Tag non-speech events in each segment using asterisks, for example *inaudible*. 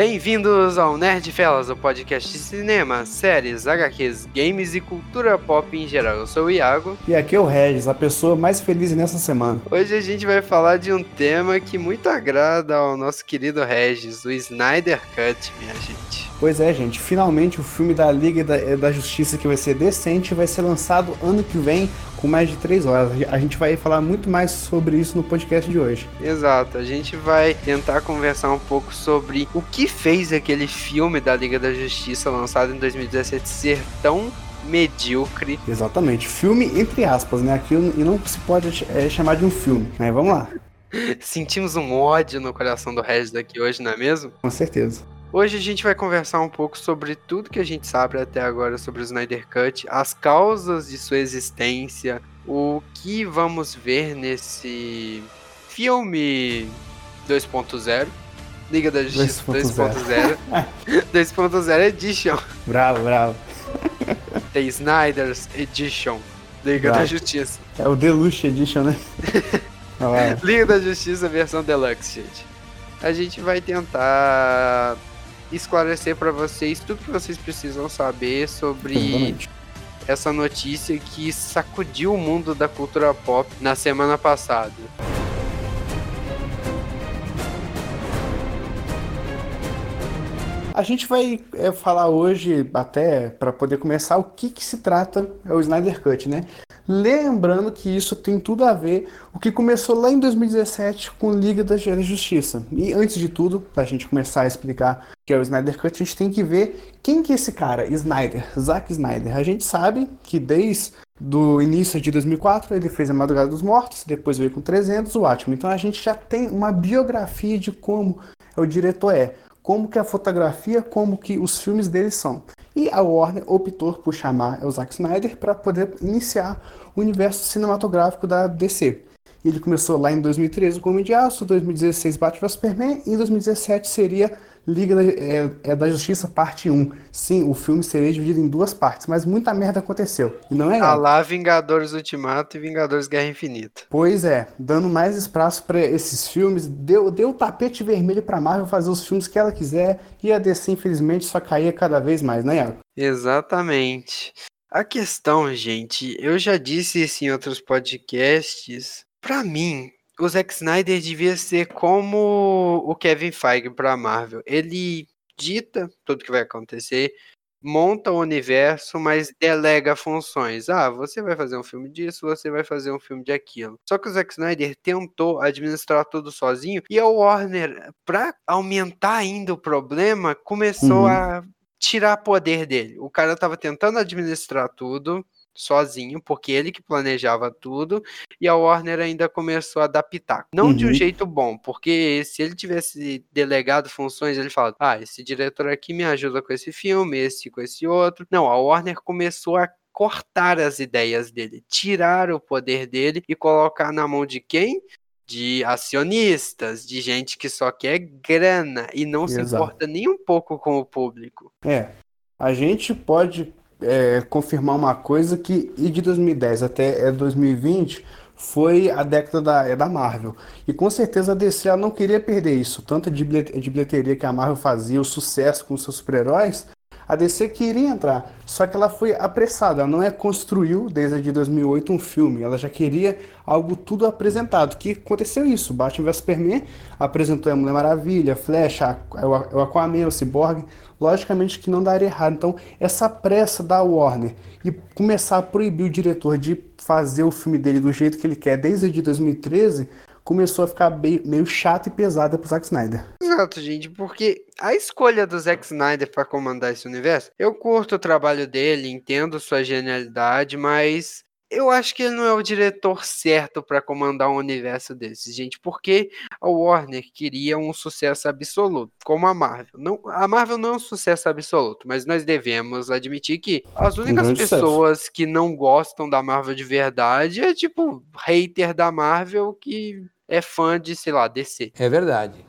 Bem-vindos ao Nerd Fellas, o podcast de cinema, séries, HQs, games e cultura pop em geral. Eu sou o Iago. E aqui é o Regis, a pessoa mais feliz nessa semana. Hoje a gente vai falar de um tema que muito agrada ao nosso querido Regis, o Snyder Cut, minha gente. Pois é, gente, finalmente o filme da Liga da, da Justiça que vai ser decente vai ser lançado ano que vem com mais de 3 horas. A gente vai falar muito mais sobre isso no podcast de hoje. Exato, a gente vai tentar conversar um pouco sobre o que fez aquele filme da Liga da Justiça lançado em 2017 ser tão medíocre. Exatamente, filme entre aspas, né? Aquilo e não se pode é, chamar de um filme, né? Vamos lá. *laughs* Sentimos um ódio no coração do Regis daqui hoje, não é mesmo? Com certeza. Hoje a gente vai conversar um pouco sobre tudo que a gente sabe até agora sobre o Snyder Cut, as causas de sua existência, o que vamos ver nesse filme 2.0, Liga da Justiça 2.0, 2.0 *laughs* Edition. Bravo, bravo. The Snyder's Edition, Liga bravo. da Justiça. É o Deluxe Edition, né? *laughs* Liga da Justiça versão Deluxe, gente. A gente vai tentar esclarecer para vocês tudo que vocês precisam saber sobre Exatamente. essa notícia que sacudiu o mundo da cultura pop na semana passada. A gente vai é, falar hoje, até para poder começar, o que, que se trata é o Snyder Cut, né? Lembrando que isso tem tudo a ver o que começou lá em 2017 com Liga da Justiça. E antes de tudo, para a gente começar a explicar o que é o Snyder Cut, a gente tem que ver quem que é esse cara, Snyder, Zack Snyder. A gente sabe que desde do início de 2004 ele fez A Madrugada dos Mortos, depois veio com 300 o Atman. Então a gente já tem uma biografia de como o diretor é como que a fotografia, como que os filmes dele são. E a Warner optou por chamar o Zack Snyder para poder iniciar o universo cinematográfico da DC. Ele começou lá em 2013 com o de Aço, 2016 Batman Superman e em 2017 seria Liga da, é, é da Justiça Parte 1. Sim, o filme seria dividido em duas partes, mas muita merda aconteceu. E não é A lá Vingadores Ultimato e Vingadores Guerra Infinita. Pois é, dando mais espaço para esses filmes, deu, deu tapete vermelho para Marvel fazer os filmes que ela quiser e a DC infelizmente só caía cada vez mais, né, Iago? Exatamente. A questão, gente, eu já disse isso em outros podcasts. Para mim, o Zack Snyder devia ser como o Kevin Feige para Marvel. Ele dita tudo que vai acontecer, monta o universo, mas delega funções. Ah, você vai fazer um filme disso, você vai fazer um filme de aquilo. Só que o Zack Snyder tentou administrar tudo sozinho e a Warner, para aumentar ainda o problema, começou uhum. a tirar poder dele. O cara estava tentando administrar tudo, sozinho, porque ele que planejava tudo, e a Warner ainda começou a adaptar. Não uhum. de um uhum. jeito bom, porque se ele tivesse delegado funções, ele fala: ah, esse diretor aqui me ajuda com esse filme, esse com esse outro. Não, a Warner começou a cortar as ideias dele, tirar o poder dele e colocar na mão de quem? De acionistas, de gente que só quer grana e não Exato. se importa nem um pouco com o público. É. A gente pode é, confirmar uma coisa que e de 2010 até 2020 é, foi a década da, é da Marvel. E com certeza a DC não queria perder isso. Tanto de bilheteria que a Marvel fazia, o sucesso com seus super-heróis, a DC queria entrar, só que ela foi apressada, ela não é construiu desde de 2008 um filme, ela já queria algo tudo apresentado, que aconteceu isso, Batman vs Superman apresentou a Mulher Maravilha, Flash, o Aquaman, o Cyborg, logicamente que não daria errado, então essa pressa da Warner e começar a proibir o diretor de fazer o filme dele do jeito que ele quer desde de 2013 começou a ficar meio chato e pesada pro Zack Snyder. Exato, gente, porque a escolha do Zack Snyder para comandar esse universo, eu curto o trabalho dele, entendo sua genialidade, mas eu acho que ele não é o diretor certo para comandar um universo desses, gente, porque a Warner queria um sucesso absoluto, como a Marvel. Não, a Marvel não é um sucesso absoluto, mas nós devemos admitir que as únicas um pessoas sucesso. que não gostam da Marvel de verdade é tipo hater da Marvel que é fã de, sei lá, DC. É verdade.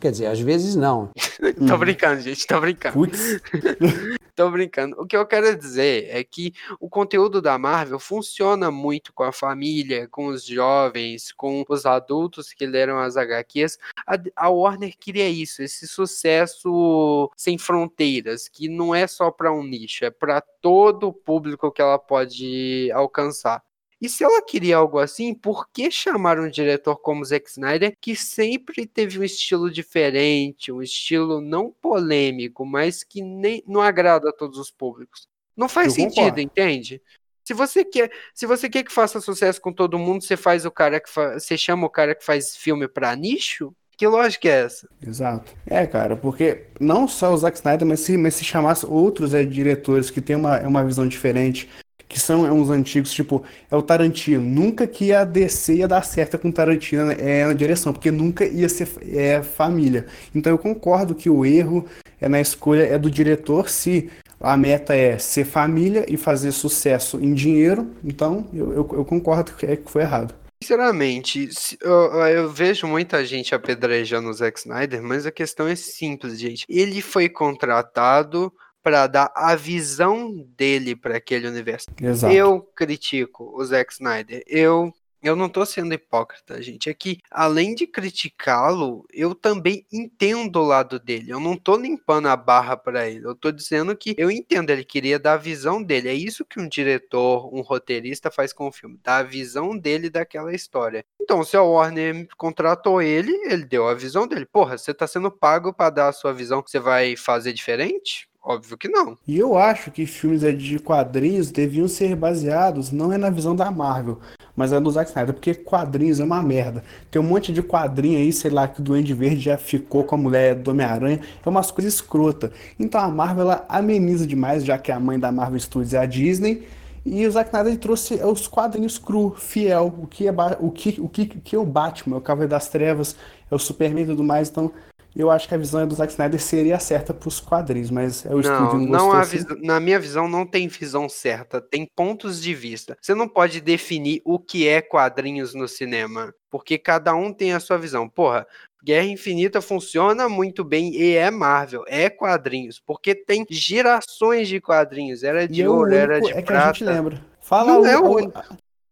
Quer dizer, às vezes não. *laughs* tô brincando, gente, tô brincando. *laughs* Tô brincando. O que eu quero dizer é que o conteúdo da Marvel funciona muito com a família, com os jovens, com os adultos que leram as HQs. A, a Warner queria isso, esse sucesso sem fronteiras, que não é só para um nicho, é para todo o público que ela pode alcançar. E se ela queria algo assim, por que chamar um diretor como Zack Snyder, que sempre teve um estilo diferente, um estilo não polêmico, mas que nem não agrada a todos os públicos? Não faz Eu sentido, concordo. entende? Se você quer, se você quer que faça sucesso com todo mundo, você faz o cara que fa... você chama o cara que faz filme para nicho? Que lógica é essa? Exato. É, cara, porque não só o Zack Snyder, mas se, mas se chamasse outros é, diretores que têm uma, uma visão diferente, que são é, uns antigos, tipo, é o Tarantino. Nunca que a DC ia dar certo com o Tarantino é, na direção, porque nunca ia ser é, família. Então eu concordo que o erro é na escolha é do diretor se a meta é ser família e fazer sucesso em dinheiro, então eu, eu, eu concordo que, é, que foi errado. Sinceramente, eu, eu, vejo muita gente apedrejando o Zack Snyder, mas a questão é simples, gente. Ele foi contratado para dar a visão dele para aquele universo. Exato. Eu critico o Zack Snyder. Eu eu não tô sendo hipócrita, gente. É que, além de criticá-lo, eu também entendo o lado dele. Eu não tô limpando a barra para ele. Eu tô dizendo que eu entendo, ele queria dar a visão dele. É isso que um diretor, um roteirista faz com o filme, dar a visão dele daquela história. Então, se a Warner contratou ele, ele deu a visão dele. Porra, você tá sendo pago para dar a sua visão, você vai fazer diferente? Óbvio que não. E eu acho que filmes de quadrinhos deviam ser baseados não é na visão da Marvel, mas é do Zack Snyder, porque quadrinhos é uma merda. Tem um monte de quadrinho aí, sei lá, que o Duende Verde já ficou com a mulher do Homem-Aranha, é umas coisas escrotas. Então a Marvel ela ameniza demais, já que a mãe da Marvel Studios é a Disney. E o Zack Snyder trouxe os quadrinhos cru, fiel, o que é, o que, o que, que é o Batman, é o Cavaleiro das Trevas, é o Superman e tudo mais. Então eu acho que a visão do Zack Snyder seria certa para os quadrinhos, mas é o não, estúdio não, não assim. Na minha visão, não tem visão certa, tem pontos de vista. Você não pode definir o que é quadrinhos no cinema, porque cada um tem a sua visão. Porra, Guerra Infinita funciona muito bem e é Marvel, é quadrinhos, porque tem gerações de quadrinhos, era de e ouro, era de é prata. Que a gente lembra. Fala não o, é o...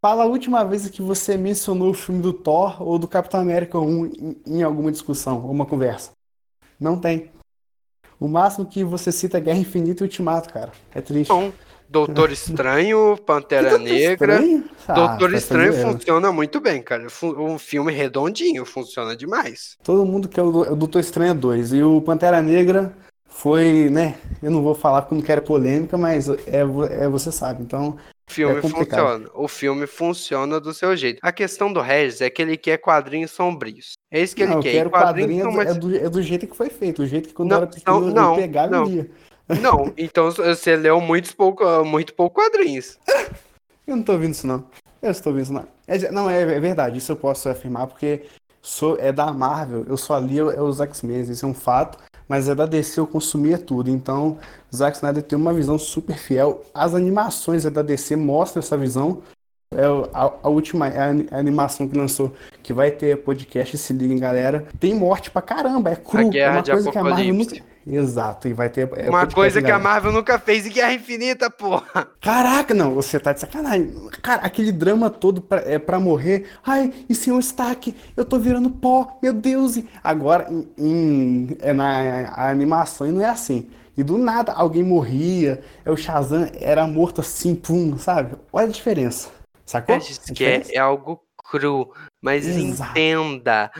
Fala a última vez que você mencionou o filme do Thor ou do Capitão América 1 em, em alguma discussão, uma conversa. Não tem. O máximo que você cita é Guerra Infinita e Ultimato, cara. É triste. Bom, Doutor *laughs* Estranho, Pantera Negra. Estranho? Ah, Doutor tá Estranho funciona muito bem, cara. Um filme redondinho, funciona demais. Todo mundo quer o Doutor Estranho 2. E o Pantera Negra foi, né? Eu não vou falar porque não quero polêmica, mas é, é você sabe. Então, o filme é funciona. O filme funciona do seu jeito. A questão do Regis é que ele quer quadrinhos sombrios. É isso que não, ele quer. Eu quero quadrinhos quadrinho mais... é, do, é, do, jeito que foi feito. O jeito que quando não, era pequeno não, não, eu pegava não. lia. Não, então você leu muitos pouco, muito pouco quadrinhos. *laughs* eu não tô ouvindo isso, não. Eu estou ouvindo isso, não. É, não, é, é, verdade. Isso eu posso afirmar porque sou, é da Marvel. Eu só li é os X-Men. Isso é um fato mas é da DC eu consumia tudo. Então, Zack Snyder tem uma visão super fiel. As animações é da DC mostram essa visão. É a, a última é a, animação que lançou, que vai ter podcast, se liguem, galera. Tem morte pra caramba, é cru. é uma coisa que a Marvel nunca... Exato, e vai ter. É, uma coisa que a Marvel nunca fez em Guerra Infinita, porra! Caraca, não, você tá de sacanagem. Cara, aquele drama todo pra, é, pra morrer. Ai, e senhor Stark, eu tô virando pó, meu Deus. Agora, em, em, é na a animação, não é assim. E do nada alguém morria, é o Shazam era morto assim, pum, sabe? Olha a diferença. Sacou? É, que é, é algo cru, mas Exato. entenda,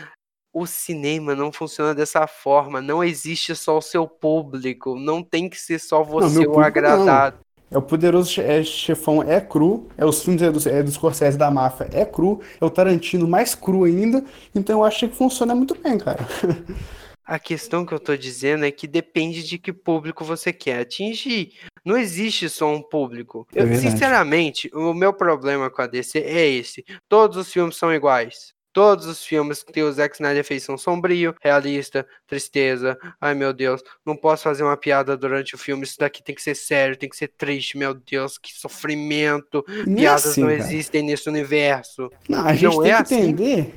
o cinema não funciona dessa forma. Não existe só o seu público. Não tem que ser só você não, o agradado. Não. É o Poderoso é, Chefão é cru, é os filmes é dos, é dos Scorsese da máfia é cru, é o Tarantino mais cru ainda, então eu acho que funciona muito bem, cara. *laughs* A questão que eu tô dizendo é que depende de que público você quer atingir. Não existe só um público. É eu, sinceramente, o meu problema com a DC é esse. Todos os filmes são iguais. Todos os filmes que o Zack Snyder fez são sombrio, realista, tristeza. Ai meu Deus, não posso fazer uma piada durante o filme. Isso daqui tem que ser sério, tem que ser triste. Meu Deus, que sofrimento. Nem Piadas assim, não cara. existem nesse universo. Não, a gente não tem é que assim. entender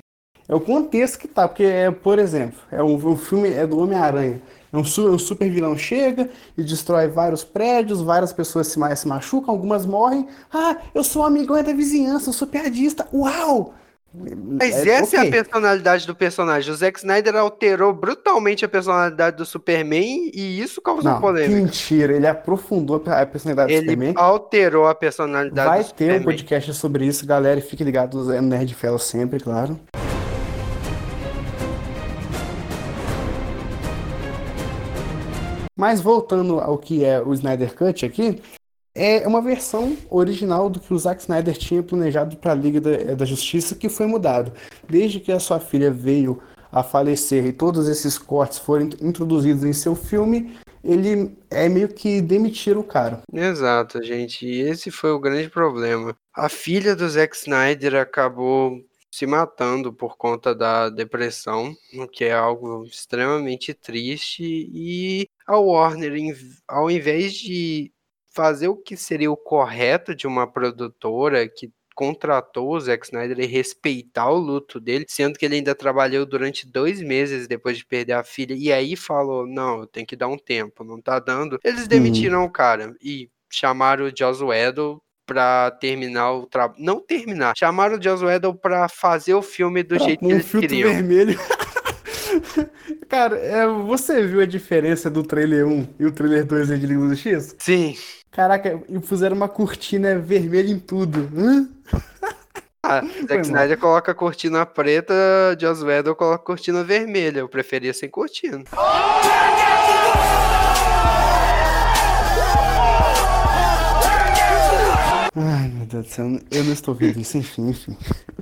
é o contexto que tá. Porque, é, por exemplo, é um, um filme é do Homem-Aranha. Um, um super vilão chega e destrói vários prédios, várias pessoas se, se machucam, algumas morrem. Ah, eu sou um amigão da vizinhança, eu sou piadista. Uau! Mas é, essa okay. é a personalidade do personagem. O Zack Snyder alterou brutalmente a personalidade do Superman e isso causou Não, polêmica. Mentira, ele aprofundou a personalidade ele do Superman. Ele alterou a personalidade Vai do Superman. Vai ter um podcast sobre isso, galera, e fique ligado no Nerd Fellow sempre, claro. Mas voltando ao que é o Snyder Cut aqui, é uma versão original do que o Zack Snyder tinha planejado para a Liga da, da, Justiça, que foi mudado. Desde que a sua filha veio a falecer e todos esses cortes foram introduzidos em seu filme, ele é meio que demitir o cara. Exato, gente. E esse foi o grande problema. A filha do Zack Snyder acabou se matando por conta da depressão, o que é algo extremamente triste, e a Warner, ao invés de fazer o que seria o correto de uma produtora que contratou o Zack Snyder e respeitar o luto dele, sendo que ele ainda trabalhou durante dois meses depois de perder a filha, e aí falou, não, tem que dar um tempo, não tá dando. Eles demitiram uhum. o cara e chamaram o Joss Whedon pra terminar o trabalho. Não terminar, chamaram o Joss Whedon pra fazer o filme do pra jeito que eles queriam. vermelho. *laughs* Cara, é, você viu a diferença do trailer 1 e o trailer 2 de Liga do X? Sim. Caraca, e puseram uma cortina vermelha em tudo. Hã? Ah, *laughs* Zack Snyder coloca cortina preta, Joss Whedon coloca cortina vermelha. Eu preferia sem cortina. Ai, meu Deus do céu, eu não estou vendo isso, enfim, enfim.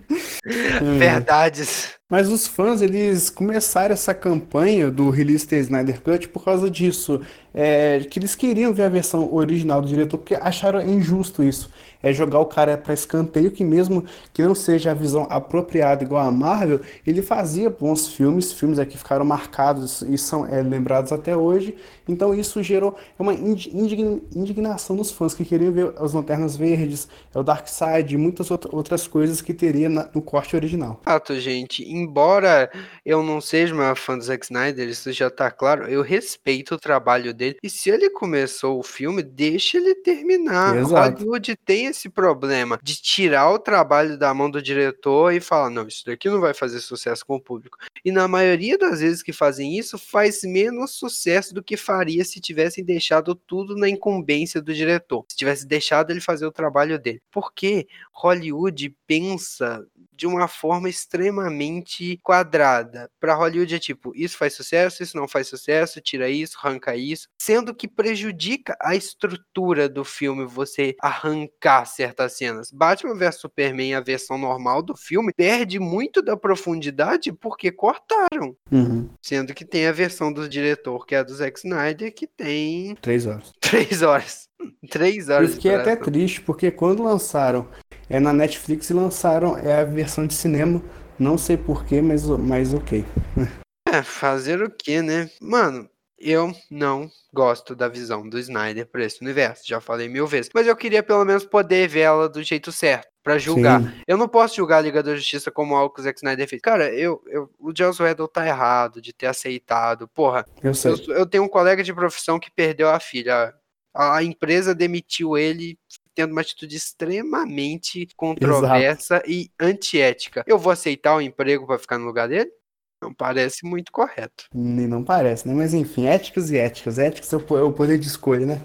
*laughs* Verdades. Mas os fãs, eles começaram essa campanha do release da Snyder Cut por causa disso. É, que eles queriam ver a versão original do diretor, porque acharam injusto isso. É jogar o cara para escanteio, que mesmo que não seja a visão apropriada igual a Marvel, ele fazia bons filmes, filmes aqui ficaram marcados e são é, lembrados até hoje. Então isso gerou uma indignação dos fãs que queriam ver as Lanternas Verdes, é o Dark Side e muitas outras coisas que teria no corte original. Fato, gente embora eu não seja uma fã do Zack Snyder, isso já tá claro, eu respeito o trabalho dele. E se ele começou o filme, deixa ele terminar. Exato. Hollywood tem esse problema de tirar o trabalho da mão do diretor e falar: não, isso daqui não vai fazer sucesso com o público. E na maioria das vezes que fazem isso, faz menos sucesso do que faria se tivessem deixado tudo na incumbência do diretor. Se tivesse deixado ele fazer o trabalho dele. Porque Hollywood pensa de uma forma extremamente quadrada. Para Hollywood é tipo, isso faz sucesso, isso não faz sucesso, tira isso, arranca isso, sendo que prejudica a estrutura do filme você arrancar certas cenas. Batman vs Superman, a versão normal do filme, perde muito da profundidade porque cortaram. Uhum. Sendo que tem a versão do diretor, que é a do Zack Snyder, que tem. Três horas. *laughs* Três horas. Três horas. Eu fiquei até triste, porque quando lançaram é na Netflix e lançaram é a versão de cinema. Não sei porquê, mas, mas ok. É, fazer o que, né? Mano, eu não gosto da visão do Snyder para esse universo. Já falei mil vezes. Mas eu queria pelo menos poder ver ela do jeito certo. para julgar. Sim. Eu não posso julgar a Liga da Justiça como algo que o Zack Snyder fez. Cara, eu, eu, o Joss Whedon tá errado de ter aceitado. Porra, eu, sei. Eu, eu tenho um colega de profissão que perdeu a filha. A, empresa demitiu ele tendo uma atitude extremamente controversa Exato. e antiética. Eu vou aceitar o emprego para ficar no lugar dele? Não parece muito correto. Nem não parece, né? Mas enfim, éticas e éticas. Éticas é o poder de escolha, né?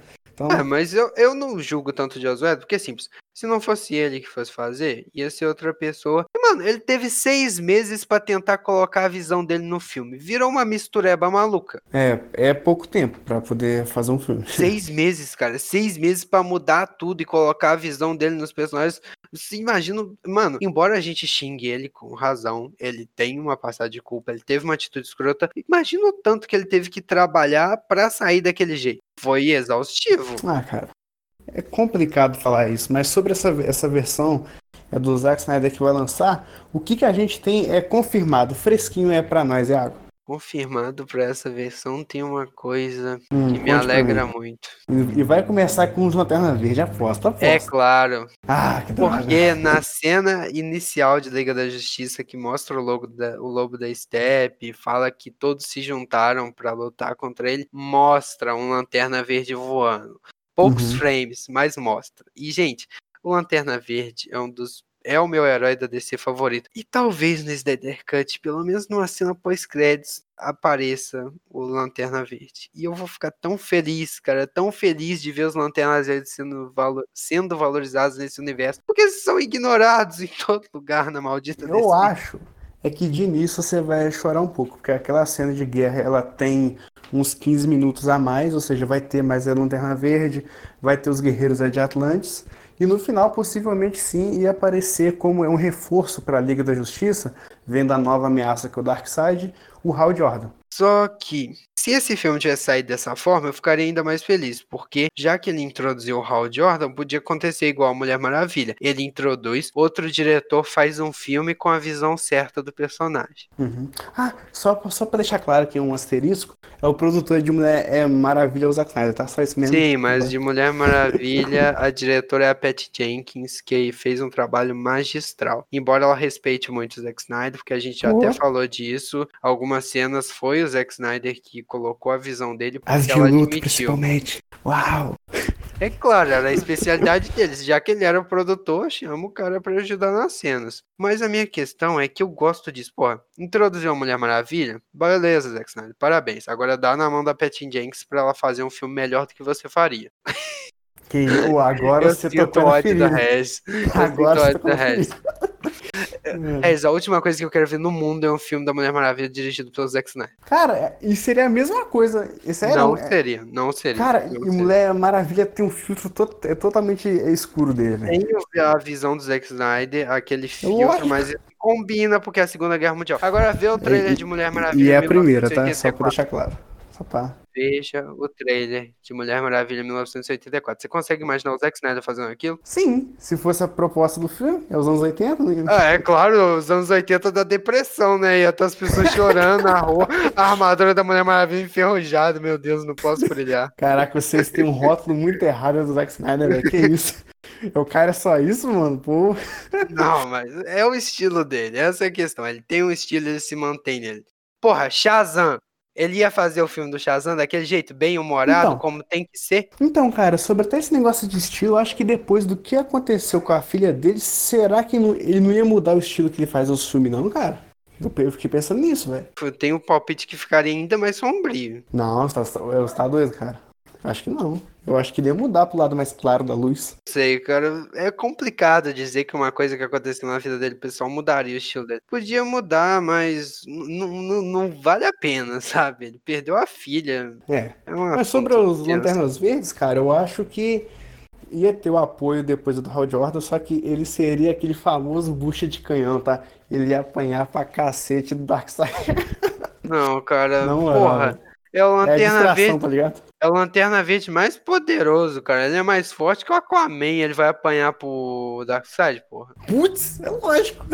Então... É, mas eu, eu não julgo tanto de Josué, porque é simples. Se não fosse ele que fosse fazer, ia ser outra pessoa. E, mano, ele teve seis meses para tentar colocar a visão dele no filme. Virou uma mistureba maluca. É, é pouco tempo para poder fazer um filme. *laughs* Seis meses, cara. Seis meses para mudar tudo e colocar a visão dele nos personagens. Você imagina, mano, embora a gente xingue ele com razão, ele tem uma passada de culpa, ele teve uma atitude escrota. Imagina o tanto que ele teve que trabalhar para sair daquele jeito. Foi exaustivo. Ah, cara. É complicado falar isso, mas sobre essa, essa versão é do Zack Snyder que vai lançar, o que, que a gente tem é confirmado, fresquinho é para nós, Iago? Confirmado para essa versão tem uma coisa Hum, que me alegra muito. E vai começar com os Lanterna Verde, aposta, aposta. É claro, Ah, que porque na cena inicial de Liga da Justiça que mostra o logo da, o lobo da Steppe, fala que todos se juntaram para lutar contra ele, mostra um Lanterna Verde voando. Poucos Uhum. frames, mas mostra. E gente, o Lanterna Verde é um dos é o meu herói da DC favorito. E talvez no Snyder Cut, pelo menos numa cena pós-créditos, apareça o Lanterna Verde. E eu vou ficar tão feliz, cara, tão feliz de ver os Lanternas Verdes sendo, valo- sendo valorizados nesse universo. Porque eles são ignorados em todo lugar na maldita Eu DC. acho é que de início você vai chorar um pouco, porque aquela cena de guerra ela tem uns 15 minutos a mais, ou seja, vai ter mais a Lanterna Verde, vai ter os guerreiros de Atlantis, e no final possivelmente sim ia aparecer como é um reforço para a Liga da Justiça, vendo a nova ameaça que é o Darkseid, o Hal Jordan. Só que, se esse filme tivesse saído dessa forma, eu ficaria ainda mais feliz, porque já que ele introduziu o Hal Jordan, podia acontecer igual a Mulher Maravilha. Ele introduz, outro diretor faz um filme com a visão certa do personagem. Uhum. Ah, só, só para deixar claro aqui um asterisco, é o produtor de Mulher é Maravilha o Zack Snyder, tá? Só isso mesmo. Sim, mas de Mulher Maravilha, a diretora é a Patty Jenkins, que fez um trabalho magistral. Embora ela respeite muito o Zack Snyder, porque a gente já até Oh. falou disso, algumas cenas foi o Zack Snyder que colocou a visão dele, porque As de ela luta, admitiu. principalmente. Uau! É claro, era a especialidade deles. Já que ele era o produtor, chama o cara pra ajudar nas cenas. Mas a minha questão é que eu gosto disso. Pô, introduziu a Mulher Maravilha? Beleza, Zack Snyder, parabéns. Agora dá na mão da Patty Jenkins pra ela fazer um filme melhor do que você faria. Que oh, agora eu você tocou na ódio da ferida. Eu *laughs* sinto Agora você tocou da na ferida. *laughs* Regis, a última coisa que eu quero ver no mundo é um filme da Mulher Maravilha dirigido pelo Zack Snyder. Cara, e seria a mesma coisa. Isso é, não é- seria, não seria. Cara, não e seria. Mulher Maravilha tem um filtro to- é totalmente escuro dele. Tem a visão do Zack Snyder, aquele filtro, Lógico. mas combina porque é a Segunda Guerra Mundial. Agora vê o trailer E- de Mulher Maravilha. E é a primeira, tá? Só pra 1984. deixar claro. Veja o trailer de Mulher Maravilha 1984. Você consegue imaginar o Zack Snyder fazendo aquilo? Sim, se fosse a proposta do filme, é os anos 80, né? Ah, é claro, os anos 80 da depressão, né? Ia estar as pessoas chorando na rua, *laughs* a armadura da Mulher Maravilha enferrujada, meu Deus, não posso brilhar. Caraca, vocês têm um rótulo muito errado do Zack Snyder, velho. Que isso? O cara é só isso, mano? Pô. Não, mas é o estilo dele, essa é a questão. Ele tem um estilo, ele se mantém nele. Porra, Shazam. Ele ia fazer o filme do Shazam daquele jeito, bem humorado, Então. como tem que ser. Então, cara, sobre até esse negócio de estilo, eu acho que depois do que aconteceu com a filha dele, será que ele não ia mudar o estilo que ele faz nos filmes, não, cara? Eu fiquei pensando nisso, velho. Eu tenho um palpite que ficaria ainda mais sombrio. Não, você tá, você tá doido, cara. Acho que não. Eu acho que ele ia mudar pro lado mais claro da luz. sei, cara. É complicado dizer que uma coisa que aconteceu na vida dele pessoal mudaria o estilo dele. Podia mudar, mas não vale a pena, *laughs* sabe? Ele perdeu a filha. É. É uma Mas sobre os. Lanternas Verdes, cara, eu acho que ia ter o apoio depois do Hal Jordan, só que ele seria aquele famoso bucha de canhão, tá? Ele ia apanhar pra cacete do Darkseid. Não, cara. Não, porra. É o É a Lanterna distração, Verde. tá ligado? É o Lanterna Verde mais poderoso, cara. Ele é mais forte que o Aquaman. Ele vai apanhar pro Darkseid, porra. Putz, é lógico.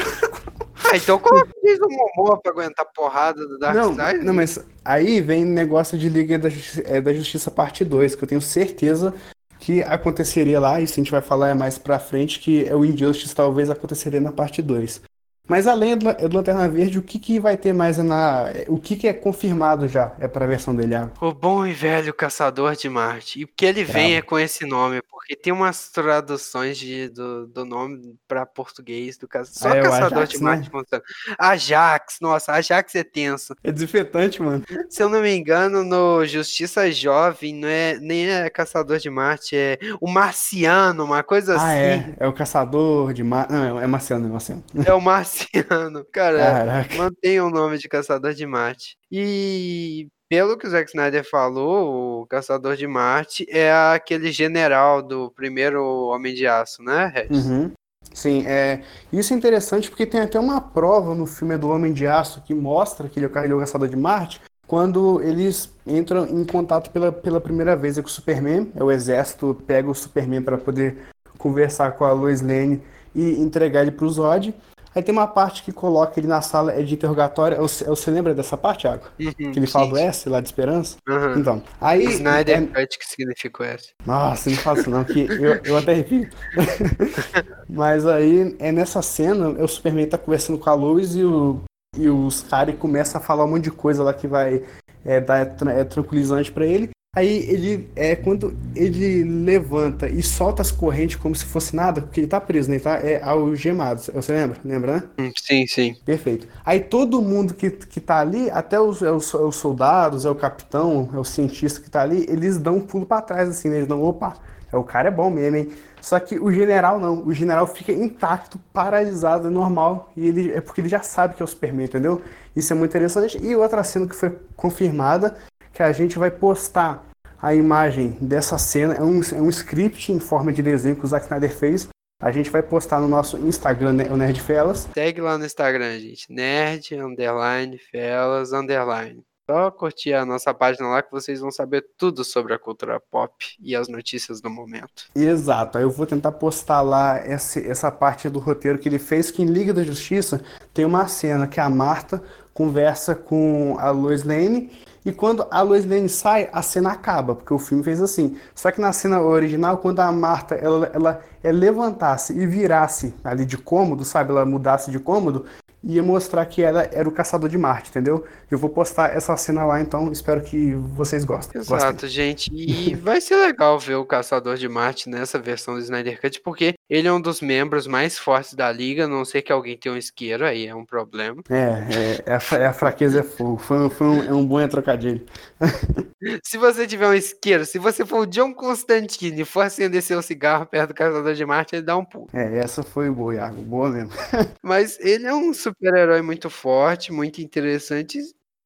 Ah, então coloca o Jason Momoa pra aguentar a porrada do Não, Darkseid. não, mas aí vem o negócio de Liga da Justiça, é, da Justiça Parte 2, que eu tenho certeza que aconteceria lá, isso a gente vai falar mais pra frente, que é o Injustice talvez aconteceria na parte 2. Mas além do, do Lanterna Verde, o que, que vai ter mais na. O que, que é confirmado já é pra versão dele? Ah, O bom e velho Caçador de Marte. E que ele vem é com esse nome, porque tem umas traduções de, do, do nome pra português do caso. Só Ah, é Caçador Ajax, de Marte funciona. Ajax, nossa, Ajax é tenso. É desinfetante, mano. Se eu não me engano, no Justiça Jovem, não é, nem é Caçador de Marte, é o Marciano, uma coisa Ah, assim. é. É o caçador de mar... Não, é Marciano, é Marciano. É o Marciano. *laughs* Cara, Caraca. mantenha o nome de Caçador de Marte. E pelo que o Zack Snyder falou, o Caçador de Marte é aquele general do primeiro Homem de Aço, né, Regis? Uhum. Sim, é, isso é interessante porque tem até uma prova no filme do Homem de Aço que mostra que ele é o ca- ele é o caçador de Marte, quando eles entram em contato pela, pela primeira vez com o Superman, é o exército pega o Superman para poder conversar com a Lois Lane e entregar ele para o Zod. Aí tem uma parte que coloca ele na sala é de interrogatório. Você, você lembra dessa parte, Thiago? Uhum, que ele fala sim, do S lá de esperança? Uhum. Então, aí. Snyder é- Cut, que significa essa? Nossa, não fala isso não, que eu, eu até arrepio. *laughs* Mas aí, é nessa cena, o Superman tá conversando com a Lois e, o, e os caras começam a falar um monte de coisa lá que vai é, dar é, tranquilizante pra ele. Aí ele, é quando ele levanta e solta as correntes como se fosse nada, porque ele tá preso, né? Ele tá é, algemado. Você lembra? Lembra, né? Hum, sim, sim. Perfeito. Aí todo mundo que, que tá ali, até os, é os, é os soldados, é o capitão, é o cientista que tá ali, eles dão um pulo pra trás, assim, né? Eles dão, opa, é, o cara é bom mesmo, hein? Só que o general não, o general fica intacto, paralisado, é normal, e ele é porque ele já sabe que é o Superman, entendeu? Isso é muito interessante. E outra cena que foi confirmada, que a gente vai postar a imagem dessa cena, é um, é um script em forma de desenho que o Zack Snyder fez. A gente vai postar no nosso Instagram, né, o Nerdfelas. Segue lá no Instagram, gente. Nerd, underline, felas, underline. Só curtir a nossa página lá que vocês vão saber tudo sobre a cultura pop e as notícias do momento. Exato, aí eu vou tentar postar lá essa, essa parte do roteiro que ele fez, que em Liga da Justiça tem uma cena que a Marta conversa com a Lois Lane e quando a Lois Lane sai, a cena acaba, porque o filme fez assim. Só que na cena original, quando a Marta ela, ela, ela levantasse e virasse ali de cômodo, sabe, ela mudasse de cômodo, ia mostrar que ela era o caçador de Marte, entendeu? Eu vou postar essa cena lá, então espero que vocês gostem. Gostem. Exato, gente. E *laughs* vai ser legal ver o Caçador de Marte nessa versão do Snyder Cut, porque ele é um dos membros mais fortes da liga, a não sei que alguém tenha um isqueiro, aí é um problema. É, é, é, a, é a fraqueza é fogo. Foi, um- foi um, é um bom trocadilho. *laughs* Se você tiver um isqueiro, se você for o John Constantine e for acender seu cigarro perto do Caçador de Marte, ele dá um pulo. É, essa foi boa, Iago. Boa mesmo. *laughs* Mas ele é um super-herói muito forte, muito interessante.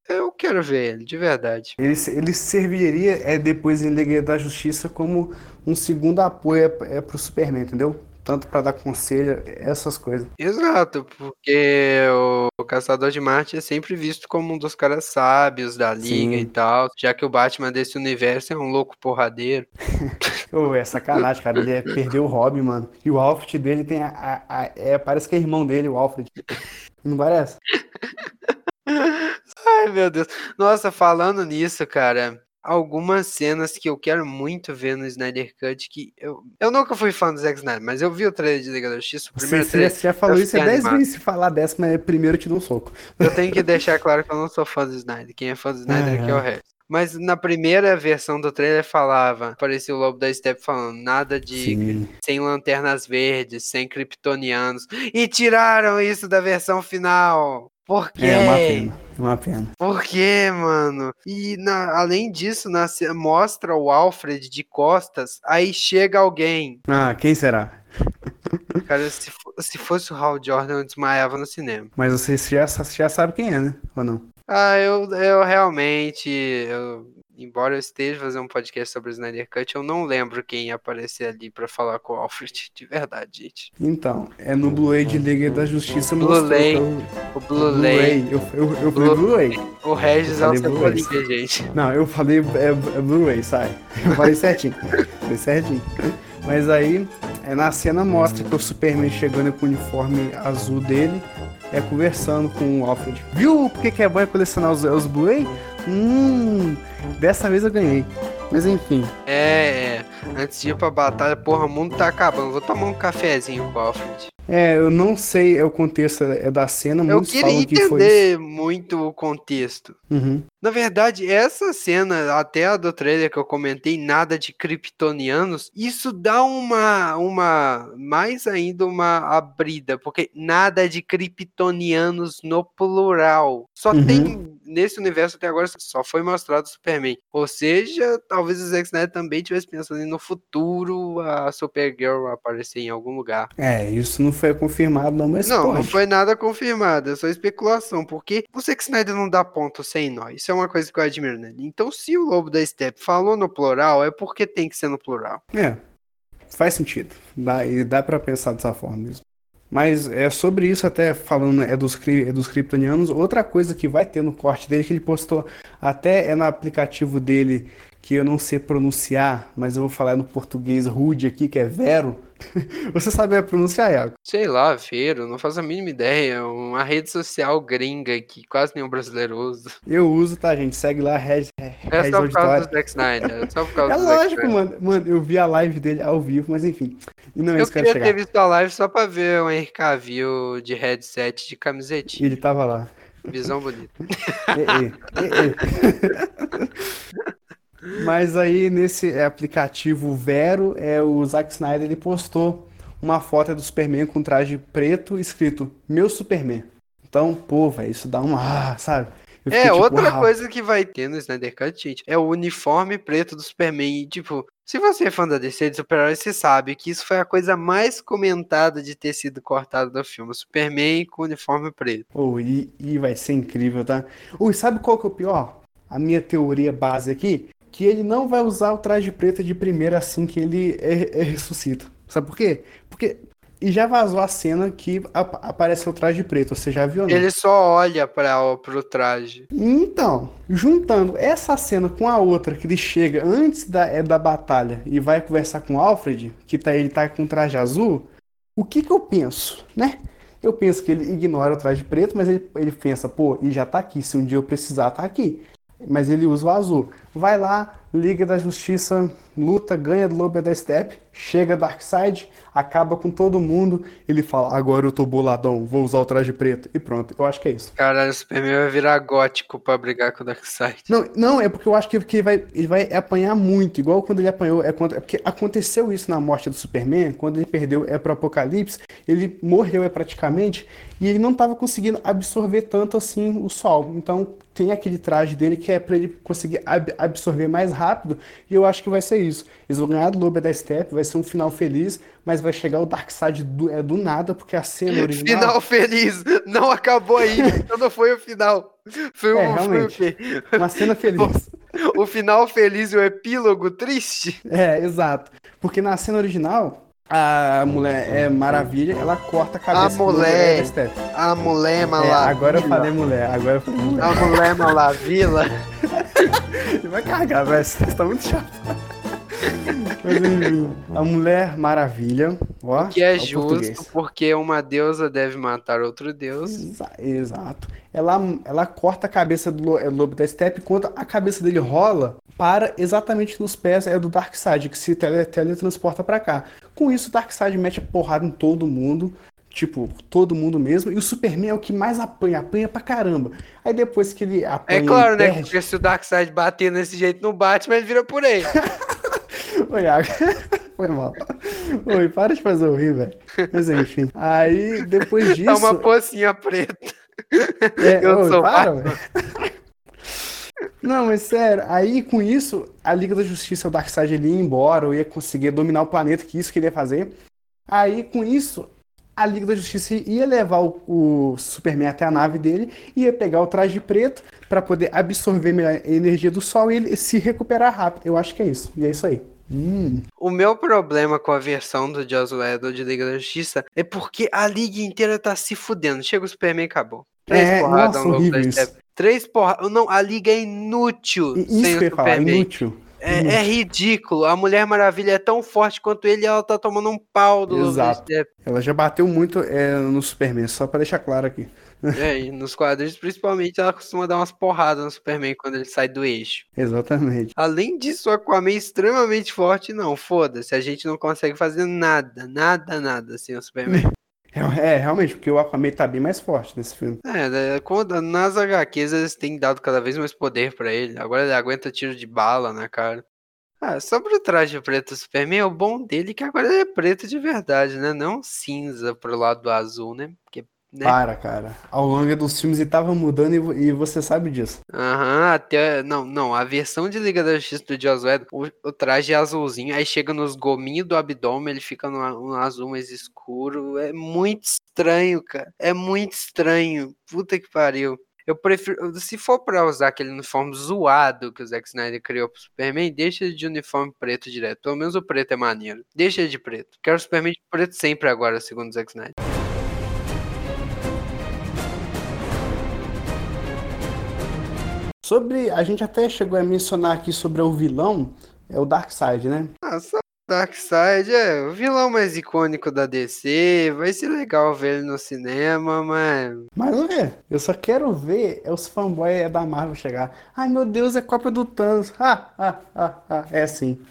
Eu quero ver ele, de verdade. Ele, ele serviria é, depois em Liga da Justiça como um segundo apoio é, é, pro Superman, entendeu? Tanto para dar conselho, essas coisas. Exato, porque o Caçador de Marte é sempre visto como um dos caras sábios da liga Sim. e tal, já que o Batman desse universo é um louco porradeiro. *laughs* Ô, é sacanagem, cara. Ele é, perdeu o Robin, mano. E o Alfred dele tem a. a- a- é, parece que é irmão dele, o Alfred. Não parece? *laughs* Ai, meu Deus. Nossa, falando nisso, cara, algumas cenas que eu quero muito ver no Snyder Cut, que eu, eu nunca fui fã do Zack Snyder, mas eu vi o trailer de Liga da Justiça, o Você, primeiro você já, trailer, você já falou isso há fiquei 10 animado. vezes se falar dessa, mas primeiro eu te dou um soco. Eu tenho que deixar claro que eu não sou fã do Snyder. Quem é fã do Snyder aqui é o resto. Mas na primeira versão do trailer falava, aparecia o Lobo da Steppe falando, nada de Sim. sem lanternas verdes, sem kryptonianos. E tiraram isso da versão final. Por quê? É uma pena. Uma pena. Por quê, mano? E na- além disso, na mostra o Alfred de costas, aí chega alguém. Ah, quem será? *laughs* Cara, se, se fosse o Hal Jordan, eu desmaiava no cinema. Mas você já, já sabe quem é, né? Ou não? Ah, eu, eu realmente, eu- embora eu esteja fazendo um podcast sobre o Snyder Cut, eu não lembro quem ia aparecer ali pra falar com o Alfred, *laughs* de verdade, gente. Então, é no Blu-ray de Liga da Justiça Blu-ray. o- Blu-ray, Eu, eu, eu falei Blu- Blu-ray. o Regis é o falei gente. Não, eu falei é, é Blu-ray, sai. Eu falei certinho. Falei certinho. Mas aí, é, na cena mostra que o Superman chegando com o uniforme azul dele, é conversando com o Alfred. Viu por que, é bom é colecionar os, os Blu-ray? Hum, dessa vez eu ganhei. Mas enfim, É, é, antes de ir pra batalha, porra, o mundo tá acabando, vou tomar um cafezinho com o Alfred. é, eu não sei é o contexto é da cena, Eu muitos queria falam que foi isso. entender muito o contexto. Uhum. Na verdade, essa cena, até a do trailer que eu comentei, nada de kryptonianos, isso dá uma, uma, mais ainda uma abrida, porque nada de kryptonianos no plural. Só Uhum. tem, nesse universo até agora, só foi mostrado o Superman. Ou seja, talvez o Zack Snyder também estivesse pensando em no futuro a Supergirl aparecer em algum lugar. É, isso não foi confirmado não, mas Não, pode. não foi nada confirmado, é só especulação, porque o Zack Snyder não dá ponto sem nó, isso é uma coisa que eu admiro nele. Então, se o Lobo da Steppe falou no plural, é porque tem que ser no plural. É, faz sentido. Dá, e dá pra pensar dessa forma mesmo. Mas é sobre isso, até falando é dos, é dos kryptonianos. Outra coisa que vai ter no corte dele, que ele postou até é no aplicativo dele, que eu não sei pronunciar, mas eu vou falar no português rude aqui, que é Vero. *laughs* Você sabe a pronúncia, Iago? Sei lá, Feiro, não faço a mínima ideia. Uma rede social gringa que quase nenhum brasileiro usa. Eu uso, tá, gente? Segue lá, Red, é só por causa do Zack Snyder. É só por *laughs* causa é do lógico, mano. Mano, eu vi a live dele ao vivo, mas enfim. não é eu queria ter visto a live só pra ver o Henry Cavill de headset de camisetinha. Ele tava lá. Visão bonita. e, e, e, Mas aí nesse aplicativo Vero, é, o Zack Snyder ele postou uma foto do Superman com traje preto escrito Meu Superman. Então, pô, velho, isso dá uma. Ah, sabe? Fiquei, é, tipo, outra uau. coisa que vai ter no Snyder Cut, gente, é o uniforme preto do Superman. E, tipo, se você é fã da DC de super-heróis, você sabe que isso foi a coisa mais comentada de ter sido cortado do filme. Superman com uniforme preto. Oh, e, e vai ser incrível, tá? Oh, sabe qual que é o pior? A minha teoria base aqui, que ele não vai usar o traje preto de primeira assim que ele é, é ressuscita. Sabe por quê? Porque e já vazou a cena que ap aparece o traje preto, você já viu? Não? Ele só olha para pro traje. Então, juntando essa cena com a outra que ele chega antes da, é, da batalha e vai conversar com o Alfred, que tá, ele tá com o traje azul, o que que eu penso, né? Eu penso que ele ignora o traje preto, mas ele, ele pensa, pô, e já tá aqui, se um dia eu precisar, tá aqui. Mas ele usa o azul. Vai lá, Liga da Justiça, luta, ganha do Lobo da Step, chega Darkseid, acaba com todo mundo. Ele fala: Agora eu tô boladão, vou usar o traje preto. E pronto, eu acho que é isso. Caralho, o Superman vai virar gótico pra brigar com o Darkseid. Não, não, é porque eu acho que, que ele, vai, ele vai apanhar muito, igual quando ele apanhou. É, é porque aconteceu isso na morte do Superman, quando ele perdeu é pro Apocalipse, ele morreu é praticamente, e ele não tava conseguindo absorver tanto assim o sol. Então tem aquele traje dele que é para ele conseguir ab absorver mais rápido, e eu acho que vai ser isso. Eles vão ganhar do Lobo da Step, vai ser um final feliz, mas vai chegar o Darkseid do, é, do nada, porque a cena original... Final feliz! Não acabou aí, *laughs* então não foi o final. Foi, é, um, realmente, foi uma cena feliz. *laughs* O final feliz e o epílogo triste? É, exato. Porque na cena original, a mulher é maravilha, ela corta a cabeça. A mulher. A mulher malavila. É, agora eu falei mulher, agora eu falei mulher. A mulher malavila. *laughs* Vai cagar, velho. Você tá muito chato. Mas *laughs* enfim, a Mulher Maravilha. Ó, que é justo, português. porque uma deusa deve matar outro deus. Exa exato. Ela, ela corta a cabeça do é, Lobo da Steppe enquanto a cabeça dele rola para exatamente nos pés é do Darkseid, que se tele, teletransporta para cá. Com isso, o Darkseid mete a porrada em todo mundo. Tipo, todo mundo mesmo. E o Superman é o que mais apanha, apanha pra caramba. Aí depois que ele apanha. É claro, né? Perde... Porque se o Darkseid bater nesse jeito no Batman, ele vira por aí. *laughs* Oi, Iago. *laughs* Foi mal. Oi, para de fazer o rir, velho. Mas enfim. Aí, depois disso. É uma pocinha preta. É, *laughs* eu oi, sou para. Não, mas sério, aí com isso, a Liga da Justiça, o Darkseid, ele ia embora, ou ia conseguir dominar o planeta, que isso que ele ia fazer. Aí, com isso, a Liga da Justiça ia levar o, o Superman até a nave dele, ia pegar o traje preto para poder absorver a energia do Sol e ele se recuperar rápido. Eu acho que é isso. E é isso aí. Hum. O meu problema com a versão do Joss Whedon de Liga da Justiça é porque a liga inteira tá se fudendo. Chega o Superman e acabou. Três é, porradas nossa, horrível Três porradas. Não, a liga é inútil. Isso sem que eu falar, inútil. É, é, ridículo. A Mulher Maravilha é tão forte quanto ele e ela tá tomando um pau do Exato. Ela já bateu muito é, no Superman, só pra deixar claro aqui. É, e nos quadrinhos, principalmente, ela costuma dar umas porradas no Superman quando ele sai do eixo. Exatamente. Além disso, o Aquaman é extremamente forte, não, foda-se, a gente não consegue fazer nada, nada, nada sem o Superman. *laughs* É, é, realmente, porque o Aquaman tá bem mais forte nesse filme. É, né, quando, nas HQs eles têm dado cada vez mais poder para ele. Agora ele aguenta tiro de bala na cara. Ah, sobre o traje preto do Superman, o bom dele é que agora ele é preto de verdade, né? Não cinza pro lado do azul, né? Porque né? Para, cara. Ao longo dos filmes ele tava mudando e, e você sabe disso. Aham, uhum, até. Não, não. A versão de Liga da Justiça do Joss Whedon, o, o, traje é azulzinho, aí chega nos gominhos do abdômen, ele fica no, no, azul mais escuro. É muito estranho, cara. É muito estranho. Puta que pariu. Eu prefiro. Se for pra usar aquele uniforme zoado que o Zack Snyder criou pro Superman, deixa de uniforme preto direto. Pelo menos o preto é maneiro. Deixa de preto. Quero o Superman de preto sempre agora, segundo o Zack Snyder. Sobre. A gente até chegou a mencionar aqui sobre o vilão, é o Darkseid, né? Ah, só Darkseid é o vilão mais icônico da DC. Vai ser legal ver ele no cinema, mas. Mas não é. Eu só quero ver é os fanboys da Marvel chegar. Ai meu Deus, é cópia do Thanos. Ah, ah, ah, ah. É assim.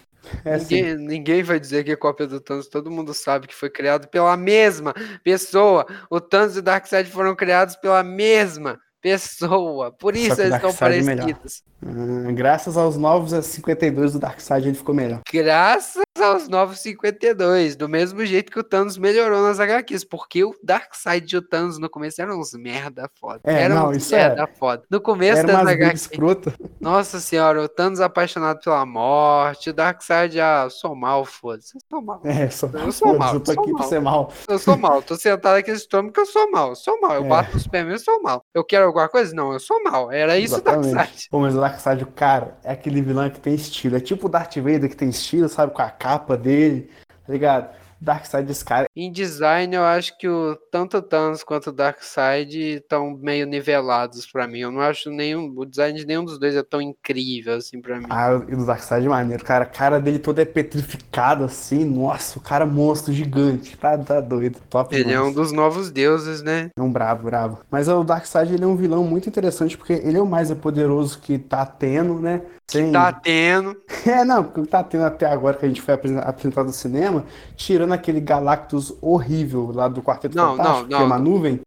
É ninguém, assim. ninguém vai dizer que é cópia do Thanos, todo mundo sabe que foi criado pela mesma pessoa. O Thanos e o Darkseid foram criados pela mesma pessoa. Por isso eles estão é parecidos. Hum, graças aos novos 52 do Darkseid ele ficou melhor. Graças aos novos 52, do mesmo jeito que o Thanos melhorou nas HQs, porque o Darkseid e o Thanos no começo eram uns merda foda. É, eram não, isso merda é. foda. No começo Era das HQs. escrota. Nossa senhora, o Thanos apaixonado pela morte, o Darkseid, ah, eu sou mal, foda-se. Eu sou mal. É, só, Eu sou mal, eu tô sou aqui pra mal. ser mal. Eu sou mal, tô sentado aqui nesse trono porque eu sou mal, eu sou mal. Eu É. bato no Superman, eu sou mal. Eu quero alguma coisa? Não, eu sou mal. Era isso o Exatamente. Darkseid. Pô, mas o Darkseid, o cara, é aquele vilão que tem estilo. É tipo o Darth Vader que tem estilo, sabe? Com a capa dele, tá ligado? O Darkseid, cara, Em design, eu acho que o, tanto o Thanos quanto o Darkseid estão meio nivelados pra mim. Eu não acho nenhum. O design de nenhum dos dois é tão incrível assim pra mim. Ah, e do Darkseid é maneiro, cara. A cara dele todo é petrificado assim. Nossa, o cara é monstro gigante. Tá, tá doido. Top Ele é um dos novos deuses, né? É um brabo, brabo. Mas o Darkseid ele é um vilão muito interessante porque ele é o mais poderoso que tá tendo, né? Sem... Tá tendo. *laughs* É, não, porque tá tendo até agora que a gente foi apresen- apresentado no cinema, tirando aquele Galactus horrível lá do Quarteto Não, Fantástico, não, que é não, uma não. nuvem.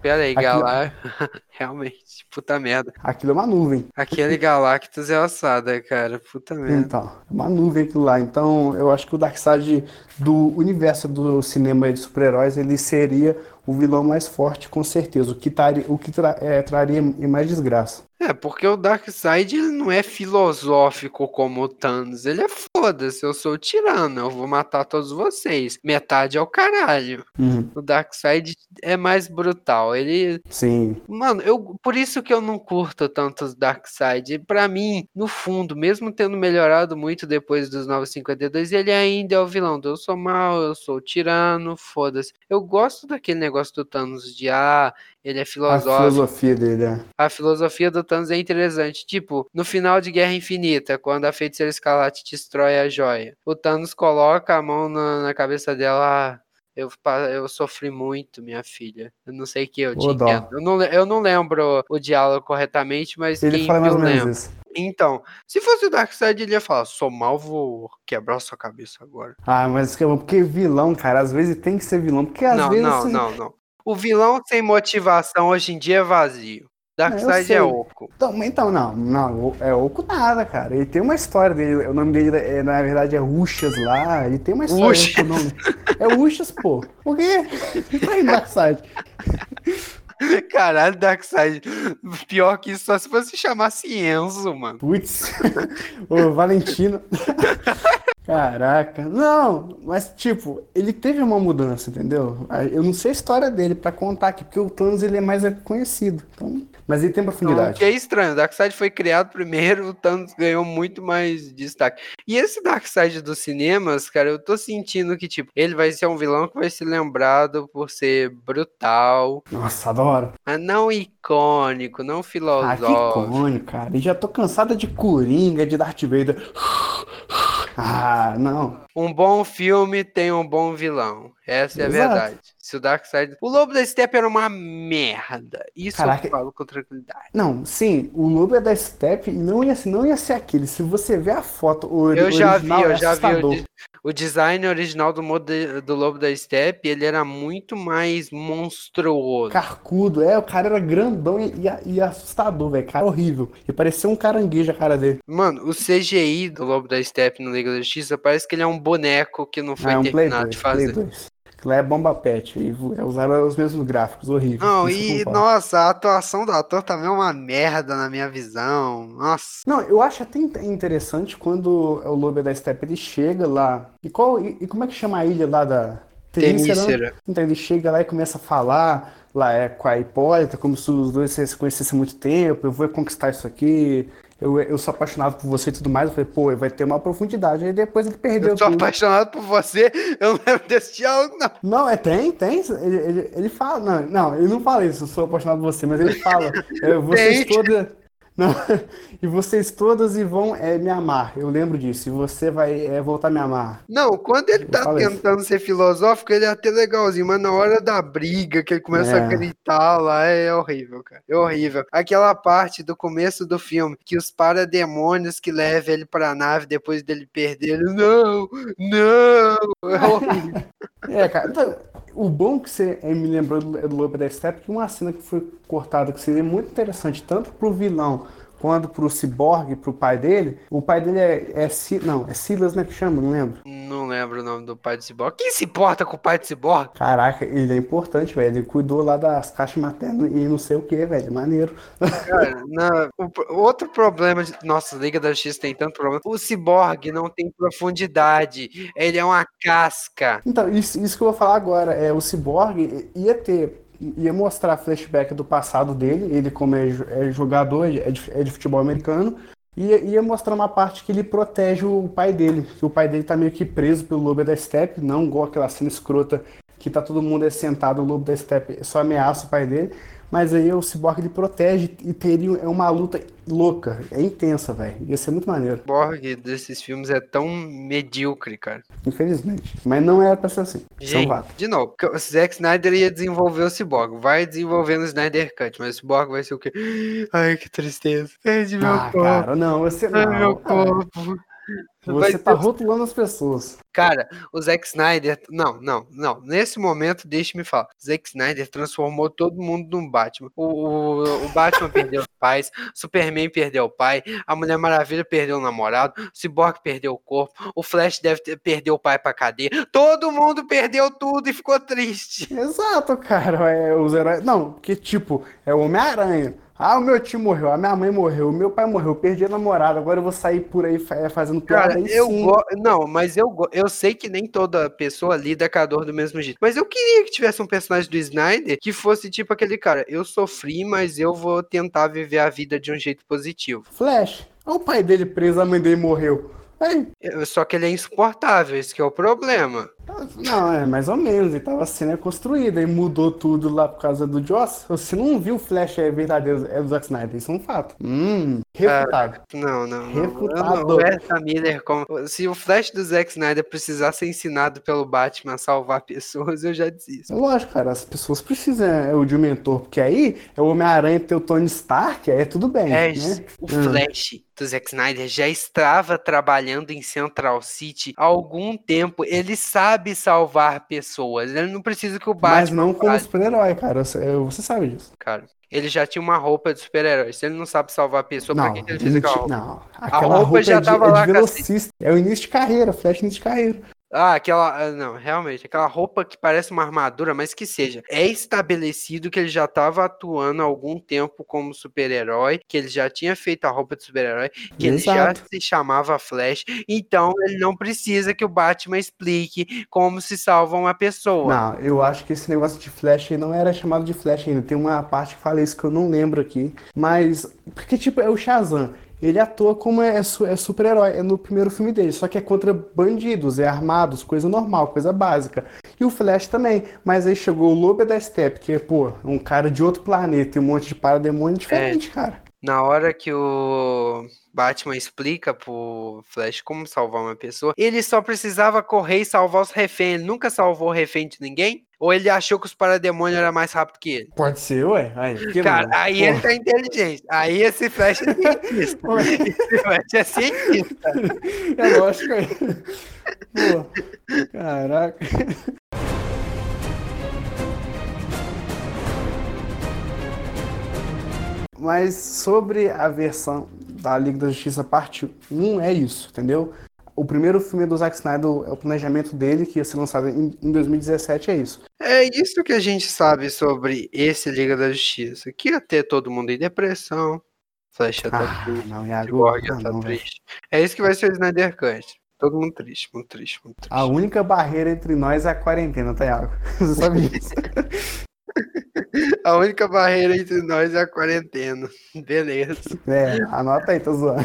Pera aí, *laughs* Aquilo-. *laughs* Realmente, puta merda. Aquilo é uma nuvem. Aquele Galactus é ossada, cara. Puta merda. Então, é uma nuvem aquilo lá. Então, eu acho que o Darkseid do universo do cinema de super-heróis, ele seria o vilão mais forte, com certeza. O que, tari- o que tra- é, traria mais desgraça. É, porque o Darkseid ele não é filosófico como o Thanos. Ele é foda-se, eu sou o tirano, eu vou matar todos vocês. Metade é o caralho. Uhum. O Darkseid é mais brutal. Ele. Sim. Mano, eu, por isso que eu não curto tanto os Darkseid. Pra mim, no fundo, mesmo tendo melhorado muito depois dos 952, ele ainda é o vilão. do Eu sou mal, eu sou o tirano, foda-se. Eu gosto daquele negócio do Thanos de ah, ele é A filosófico. filosofia dele, é. A filosofia do Thanos é interessante. Tipo, no final de Guerra Infinita, quando a feiticeira escarlate destrói a joia, o Thanos coloca a mão na, na cabeça dela. "Ah, Eu, eu sofri muito, minha filha. Eu não sei o que eu entendo. Eu não, eu não lembro o diálogo corretamente, mas Ele fala mais ou menos lembra. isso. Então, se fosse o Darkseid, ele ia falar: sou mal, vou quebrar sua cabeça agora. Ah, mas que- porque vilão, cara, às vezes tem que ser vilão. Porque às não, vezes. não, assim, não, não. O vilão sem motivação hoje em dia é vazio. Darkseid sei. é oco. Então, então, não, não, é oco nada, cara. Ele tem uma história dele. O nome dele, é, na verdade, é Uxas lá. Ele tem uma história Uxas. É Uxas, pô. Por quê? *laughs* Tá aí Darkseid. Caralho, Darkseid. Pior que isso, só se você chamasse Enzo, mano. Putz. *laughs* Ô, Valentino. *laughs* Caraca. Não, mas tipo, ele teve uma mudança, entendeu? Eu não sei a história dele pra contar aqui, porque o Thanos ele é mais conhecido. Então, mas ele tem Então, o profundidade. que é estranho, o Darkseid foi criado primeiro, o Thanos ganhou muito mais destaque. E esse Darkseid dos cinemas, cara, eu tô sentindo que, tipo, ele vai ser um vilão que vai ser lembrado por ser brutal, Nossa, adoro. mas não icônico, não Ah, que filosófico. icônico, cara. E já tô cansada de Coringa, de Darth Vader. Ah, não. Um bom filme tem um bom vilão. Essa é a Exato. verdade. Se o Darkseid. O Lobo da Steppe era uma merda. Isso Caraca. eu falo com tranquilidade. Não, sim, o Lobo é da Step e não ia, não ia ser aquele. Se você ver a foto, o Eu já vi, eu é já vi assustador. de- o design original do, mode- do Lobo da Steppe, ele era muito mais monstruoso. Carcudo, é, o cara era grandão e, e- e assustador, velho. Cara horrível. E parecia um caranguejo a cara dele. Mano, o CGI do Lobo da Steppe no Liga da Justiça parece que ele é um boneco que não foi Ah, é um Play terminado 2, de Play fazer. 2. Lá é bomba pet. E é, usaram os mesmos gráficos, horrível. Não, e nossa, a atuação do ator também é uma merda na minha visão. Nossa. Não, eu acho até in- interessante quando o Lobo da Steppe ele chega lá. E, qual, e, e como é que chama a ilha lá da? Tenícera. Então ele chega lá e começa a falar lá é, com a Hipólita, como se os dois se conhecessem há muito tempo. Eu vou conquistar isso aqui. Eu, eu sou apaixonado por você e tudo mais. Eu falei, pô, vai ter uma profundidade. Aí depois ele perdeu Eu tô tudo. apaixonado por você, eu não lembro desse diálogo, não. Não, é, tem, tem. Ele, ele, ele fala. Não, não, ele não fala isso, eu sou apaixonado por você, mas ele fala. é, vocês todas. Não, *laughs* e vocês todas e vão é, me amar. Eu lembro disso. E você vai é, voltar a me amar. Não, quando ele tá tentando ser filosófico, ele é até legalzinho, mas na hora da briga, que ele começa é. a gritar lá, é horrível, cara. É horrível. Aquela parte do começo do filme, que os parademônios que levam ele pra nave depois dele perder, ele, não, não, é horrível. *laughs* é, cara, então, o bom que você me lembrou do, do Lobo da Steppe, que uma cena que foi cortada, que seria muito interessante, tanto pro vilão quando pro Cyborg, pro pai dele, o pai dele é, é não, é Silas, né, que chama, não lembro. Não lembro o nome do pai do Cyborg. Quem se importa com o pai do Cyborg? Caraca, ele é importante, velho. Ele cuidou lá das caixas maternas e não sei o que, velho. Maneiro. Cara, o, outro problema de. Nossa, Liga da Justiça tem tanto problema. O Cyborg não tem profundidade. Ele é uma casca. Então, isso, isso que eu vou falar agora. É, o Cyborg ia ter ia mostrar flashback do passado dele, ele como é, é jogador, é de, é de, futebol americano, e ia, mostrar uma parte que ele protege o pai dele, que o pai dele tá meio que preso pelo Lobo da Steppe, não igual aquela cena escrota que tá todo mundo sentado, o Lobo da Steppe só ameaça o pai dele, mas aí o Cyborg ele protege e teria é uma luta louca, é intensa, velho. Ia ser muito maneiro. O Cyborg desses filmes é tão medíocre, cara. Infelizmente. Mas não era pra ser assim. É Gente, de novo, o Zack Snyder ia desenvolver o Cyborg. Vai desenvolvendo o Snyder Cut, mas o Cyborg vai ser o quê? *gasps* Ai, que tristeza. Perde meu ah, corpo. Cara, não, você não. Ai, meu corpo. Você vai tá ter... rotulando as pessoas. Cara, o Zack Snyder. Não, não, não. Nesse momento, deixe-me falar. Zack Snyder transformou todo mundo num Batman. O, o, o Batman perdeu os pais, Superman perdeu o pai, a Mulher Maravilha perdeu o namorado, o Cyborg perdeu o corpo, o Flash deve ter, perdeu o pai pra cadeia. Todo mundo perdeu tudo e ficou triste. Exato, cara. É, os heróis. Não, que tipo, é o Homem-Aranha. Ah, o meu tio morreu, a minha mãe morreu, o meu pai morreu, eu perdi a namorada, agora eu vou sair por aí é, fazendo piada. Cara, eu go... Não, mas eu, go... eu sei que nem toda pessoa lida com a dor do mesmo jeito. Mas eu queria que tivesse um personagem do Snyder que fosse tipo aquele cara, eu sofri, mas eu vou tentar viver a vida de um jeito positivo. Flash, olha o pai dele preso, a mãe dele morreu. Só que ele é insuportável, esse que é o problema. Não, é mais ou menos. Ele tava sendo construído e mudou tudo lá por causa do Joss. Você não viu o Flash é verdadeiro, é do Zack Snyder. Isso é um fato. Hum, refutado. Ah, não, não. Refutado. Não, essa Miller, como... se o Flash do Zack Snyder precisasse ser ensinado pelo Batman a salvar *laughs* pessoas, eu já desisto. Lógico, cara. As pessoas precisam é, o de um mentor, porque aí é o Homem-Aranha ter o Tony Stark, é tudo bem. É, né? o hum. Flash do Zack Snyder já estava trabalhando em Central City há algum tempo. Ele sabe salvar pessoas. Ele não precisa que o Batman. Mas não como super-herói, cara. Você sabe disso. Cara, ele já tinha uma roupa de super-herói. Se ele não sabe salvar a pessoa, não, pra que, ele fez aquela roupa? Não, a roupa, roupa já é tava é de, lá. É, velocista. é o início de carreira, flash início de carreira. Ah, aquela. Ah, não, realmente, aquela roupa que parece uma armadura, mas que seja. É estabelecido que ele já estava atuando há algum tempo como super-herói, que ele já tinha feito a roupa de super-herói, que Exato. ele já se chamava Flash. Então ele não precisa que o Batman explique como se salva uma pessoa. Não, eu acho que esse negócio de Flash não era chamado de Flash ainda. Tem uma parte que fala isso que eu não lembro aqui. Mas. Porque, tipo, é o Shazam ele atua como é, é super-herói, é no primeiro filme dele, só que é contra bandidos, é armados, coisa normal, coisa básica. E o Flash também, mas aí chegou o Lobo da Steppe, que é, pô, um cara de outro planeta e um monte de parademônio diferente, é, cara. Na hora que o Batman explica pro Flash como salvar uma pessoa, ele só precisava correr e salvar os reféns, ele nunca salvou refém de ninguém? Ou ele achou que os parademônios eram mais rápidos que ele? Pode ser, ué. Aí, Cara, aí ele tá inteligente. Aí esse Flash é cientista. esse Flash é cientista. *laughs* É lógico. Pô, caraca. Mas sobre a versão da Liga da Justiça parte 1 é isso, entendeu? o primeiro filme do Zack Snyder, é o planejamento dele, que ia ser lançado em, em 2017, é isso. É isso que a gente sabe sobre esse Liga da Justiça. Que ia ter todo mundo em depressão, Flash tá ah, triste, não, Cyborg ah, tá não, triste. É isso que vai ser o Snyder Cut. Todo mundo triste, muito triste, muito triste. A única barreira entre nós é a quarentena, tá, Iago? *laughs* Você sabe disso. *laughs* A única barreira entre nós é a quarentena. *laughs* Beleza. É, anota aí, tô zoando.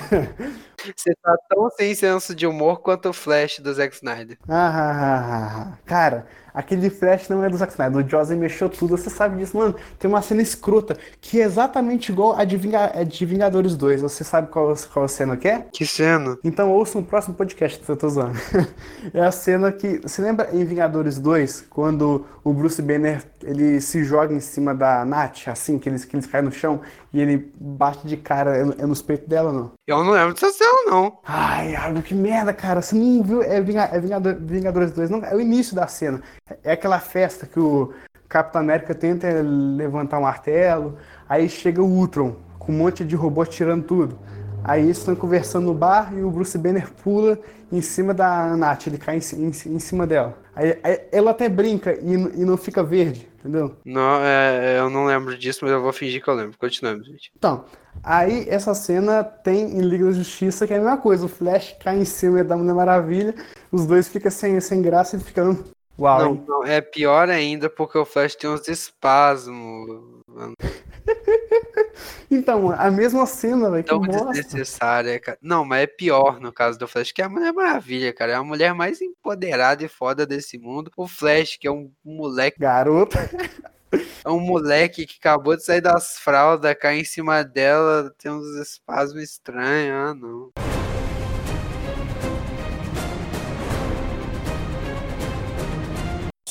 Você tá tão sem senso de humor quanto o Flash do Zack Snyder. Ah, ah, ah, ah, Cara, aquele Flash não é do Zack Snyder, o Joss mexeu tudo, você sabe disso, mano. Tem uma cena escrota que é exatamente igual a de, Vinga, a de Vingadores 2. Você sabe qual, qual cena que é? Que cena? Então ouça no próximo podcast que eu tô usando. *laughs* é a cena que. Você lembra em Vingadores 2, quando o Bruce Banner ele se joga em cima da Nath, assim, que eles, que eles caem no chão e ele bate de cara, é, é nos peitos dela, não? Eu não lembro dessa cena, não. Ai, Iago, que merda, cara. Você não viu? É, Vinga, é Vingador, Vingadores 2, não? É o início da cena. É aquela festa que o Capitão América tenta levantar um martelo, aí chega o Ultron com um monte de robôs tirando tudo. Aí eles estão conversando no bar e o Bruce Banner pula em cima da Nath, ele cai em, em, em cima dela. Aí, aí, ela até brinca e, e não fica verde, entendeu? Não, é, eu não lembro disso, mas eu vou fingir que eu lembro. Continuamos, gente. Então, aí essa cena tem em Liga da Justiça, que é a mesma coisa. O Flash cai em cima da Mulher Maravilha, os dois ficam sem, sem graça e ficam. Uau! Não, não, é pior ainda porque o Flash tem uns espasmos. *laughs* então, a mesma cena, velho, Tão desnecessária, cara. Não, mas é pior no caso do Flash, que é a Mulher Maravilha, cara. É a mulher mais empoderada e foda desse mundo. O Flash, que é um moleque. Garoto. *laughs* É um moleque que acabou de sair das fraldas, cai em cima dela, tem uns espasmos estranhos. Ah, não.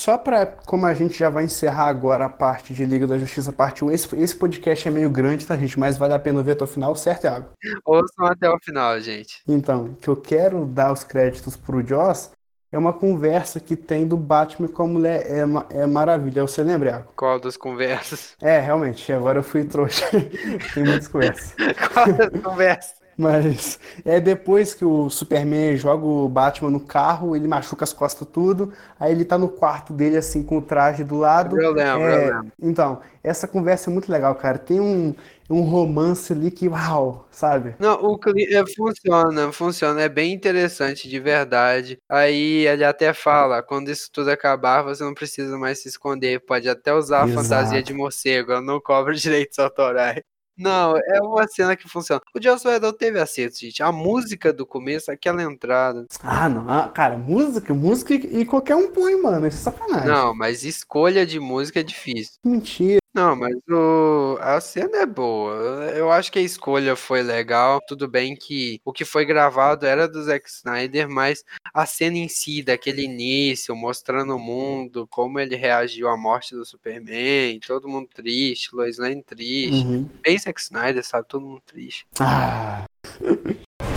Só para, como a gente já vai encerrar agora a parte de Liga da Justiça, parte 1, esse, esse podcast é meio grande, tá, gente? Mas vale a pena ver até o final, certo, Iago? Ouçam até o final, gente. Então, que eu quero dar os créditos pro Joss é uma conversa que tem do Batman com a mulher é, é maravilha. Você lembra, Iago? Qual das conversas? É, realmente, agora eu fui trouxa. *laughs* tem muitas conversas. *laughs* Qual das conversas? Mas é depois que o Superman joga o Batman no carro, ele machuca as costas tudo, aí ele tá no quarto dele, assim, com o traje do lado. Eu lembro, é... eu lembro. Então, essa conversa é muito legal, cara. Tem um, um romance ali que, uau, sabe? Não, o é, funciona, funciona, é bem interessante, de verdade. Aí ele até fala, quando isso tudo acabar, você não precisa mais se esconder, pode até usar a Exato. fantasia de morcego, não cobra *laughs* direitos autorais. Não, é uma cena que funciona. O Joss Whedon teve acerto, gente. A música do começo, aquela entrada. Ah, não. Ah, cara, música, música e qualquer um põe, mano. Isso é sacanagem. Não, mas escolha de música é difícil. Mentira. Não, mas o... a cena é boa. Eu acho que a escolha foi legal. Tudo bem que o que foi gravado era do Zack Snyder, mas a cena em si, daquele início, mostrando o mundo, como ele reagiu à morte do Superman, todo mundo triste, Lois Lane triste. Uhum. Bem Zack Snyder, sabe? Todo mundo triste. Ah. *laughs*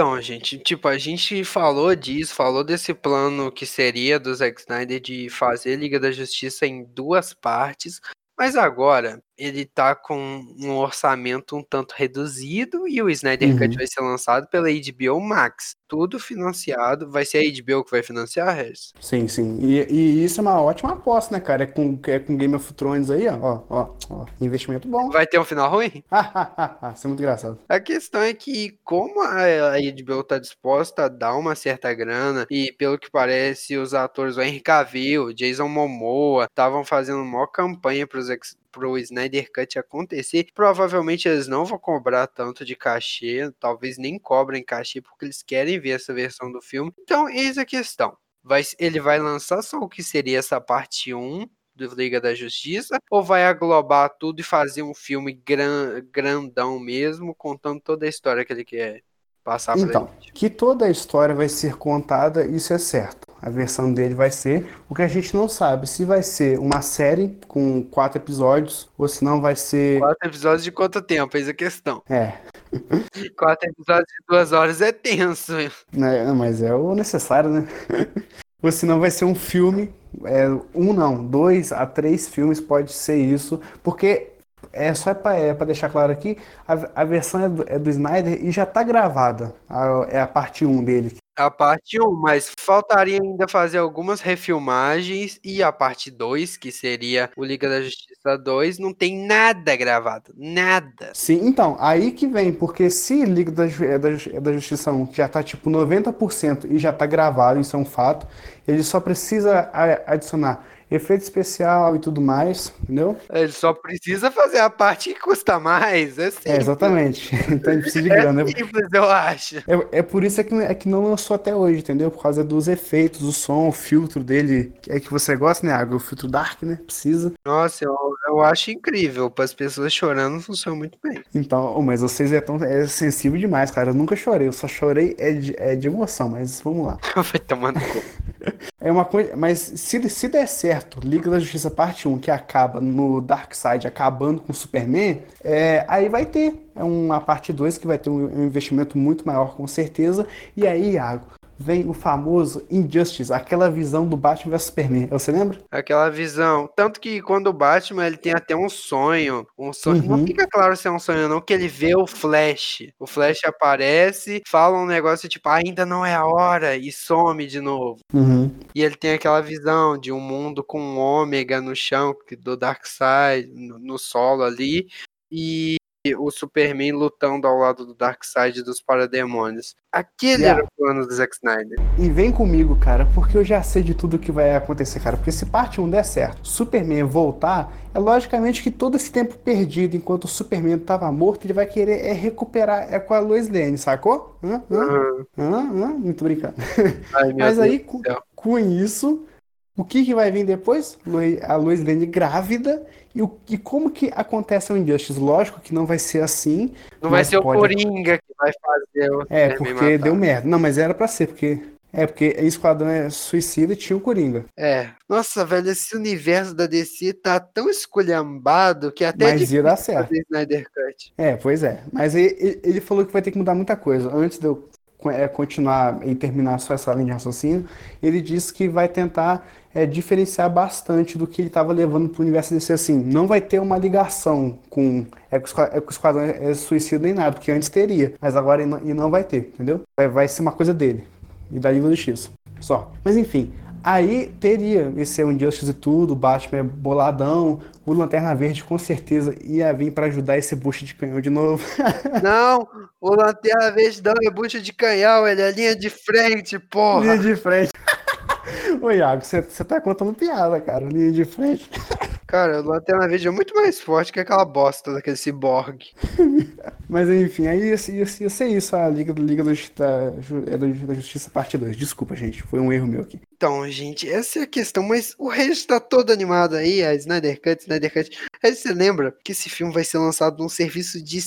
Então, gente, tipo, a gente falou disso, falou desse plano que seria do Zack Snyder de fazer Liga da Justiça em duas partes, mas agora ele tá com um orçamento um tanto reduzido e o Snyder Uhum. Cut vai ser lançado pela HBO Max. Tudo financiado. Vai ser a HBO que vai financiar, Regis? Sim, sim. E, e isso é uma ótima aposta, né, cara? É com, é com Game of Thrones aí, ó. Ó, ó, ó. Investimento bom. Vai ter um final ruim? *laughs* Isso é muito engraçado. A questão é que, como a a HBO tá disposta a dar uma certa grana, e pelo que parece, os atores, o Henry Cavill, Jason Momoa, estavam fazendo uma campanha pros ex- pro Snyder Cut acontecer, provavelmente eles não vão cobrar tanto de cachê, talvez nem cobrem cachê, porque eles querem ver essa versão do filme. Então, eis a questão. Vai, ele vai lançar só o que seria essa parte 1 do Liga da Justiça, ou vai aglobar tudo e fazer um filme gran, grandão mesmo, contando toda a história que ele quer passar pra Então, gente? que toda a história vai ser contada, isso é certo. A versão dele vai ser. O que a gente não sabe se vai ser uma série com quatro episódios ou se não vai ser. Quatro episódios de quanto tempo? Eis a questão. É, *laughs* Quatro episódios de duas horas é tenso. né, mas é o necessário, né? *laughs* Ou se não vai ser um filme, é, um não, dois a três filmes pode ser isso, porque é só para é pra deixar claro aqui, a, a versão é do, é do Snyder e já tá gravada, a- é a parte 1 dele. A parte 1, mas faltaria ainda fazer algumas refilmagens e a parte 2, que seria o Liga da Justiça 2, não tem nada gravado, nada. Sim, então, aí que vem, porque se Liga da, é da, é da Justiça 1 já tá tipo 90% e já tá gravado, isso é um fato, ele só precisa adicionar efeito especial e tudo mais, entendeu? Ele só precisa fazer a parte que custa mais, é, é exatamente. *laughs* Então ele precisa de grana. É simples, eu acho. É, é por isso é que, é que não lançou até hoje, entendeu? Por causa dos efeitos, o som, o filtro dele, é que você gosta, né, Água? O filtro dark, né? Precisa. Nossa, eu, eu acho incrível. Para as pessoas chorando, funciona muito bem. Então, mas vocês é, tão, é sensível demais, cara. Eu nunca chorei, eu só chorei é de, é de emoção, mas vamos lá. *laughs* Vai tomando *laughs* É uma coisa, mas se, se der certo, Liga da Justiça Parte 1, que acaba no Darkseid acabando com o Superman, é, aí vai ter é uma parte 2 que vai ter um investimento muito maior, com certeza. E aí, Iago, vem o famoso Injustice, aquela visão do Batman vs Superman. Você lembra? Aquela visão. Tanto que quando o Batman ele tem até um sonho. Um sonho. Uhum. Não fica claro se é um sonho, não, que ele vê o Flash. O Flash aparece, fala um negócio tipo, ainda não é a hora, e some de novo. Uhum. E ele tem aquela visão de um mundo com um ômega no chão, do Darkseid, no, no solo ali. E o Superman lutando ao lado do Darkseid dos parademônios. Aquele yeah. era o plano do Zack Snyder. E vem comigo, cara, porque eu já sei de tudo que vai acontecer, cara. Porque se parte 1 der certo, Superman voltar, é logicamente que todo esse tempo perdido enquanto o Superman estava morto, ele vai querer é, recuperar é com a Lois Lane, sacou? Hã? Hã? Uhum. Hã? Hã? Muito brincando. *laughs* Ai, Mas aí, com, com isso, o que, que vai vir depois? A Lois Lane grávida. E, o, e como que acontece o Injustice? Lógico que não vai ser assim. Não vai ser pode... o Coringa que vai fazer o É, porque deu merda. Não, mas era para ser, porque é, porque Esquadrão é Suicida e tinha o Coringa. É. Nossa, velho, esse universo da DC tá tão esculhambado que até Mas ia dar certo. Snyder Cut. É, pois é. Mas ele, ele falou que vai ter que mudar muita coisa. Antes de eu é, continuar e terminar só essa linha de raciocínio, ele disse que vai tentar é, diferenciar bastante do que ele estava levando para o universo DC assim. Não vai ter uma ligação com Esquadrão é suicida nem nada, porque antes teria, mas agora ele não, ele não vai ter, entendeu? Vai, vai ser uma coisa dele e da Liga do X. Só. Mas enfim, Aí teria esse Injustice e tudo, o Batman é boladão, o Lanterna Verde com certeza ia vir para ajudar esse bucho de canhão de novo. *laughs* Não, o Lanterna Verde não é bucho de canhão, ele é linha de frente, porra. Linha de frente. Ô Iago, você tá contando piada, cara, linha de frente. Cara, o Lanterna Verde é muito mais forte que aquela bosta daquele cyborg. *laughs* Mas enfim, aí ia, ia, ia ser isso a Liga, Liga do, da, é da Justiça Parte 2. Desculpa, gente, foi um erro meu aqui. Então, gente, essa é a questão, mas o resto tá todo animado aí, a Snyder Cut, Snyder Cut. Aí você lembra que esse filme vai ser lançado num serviço de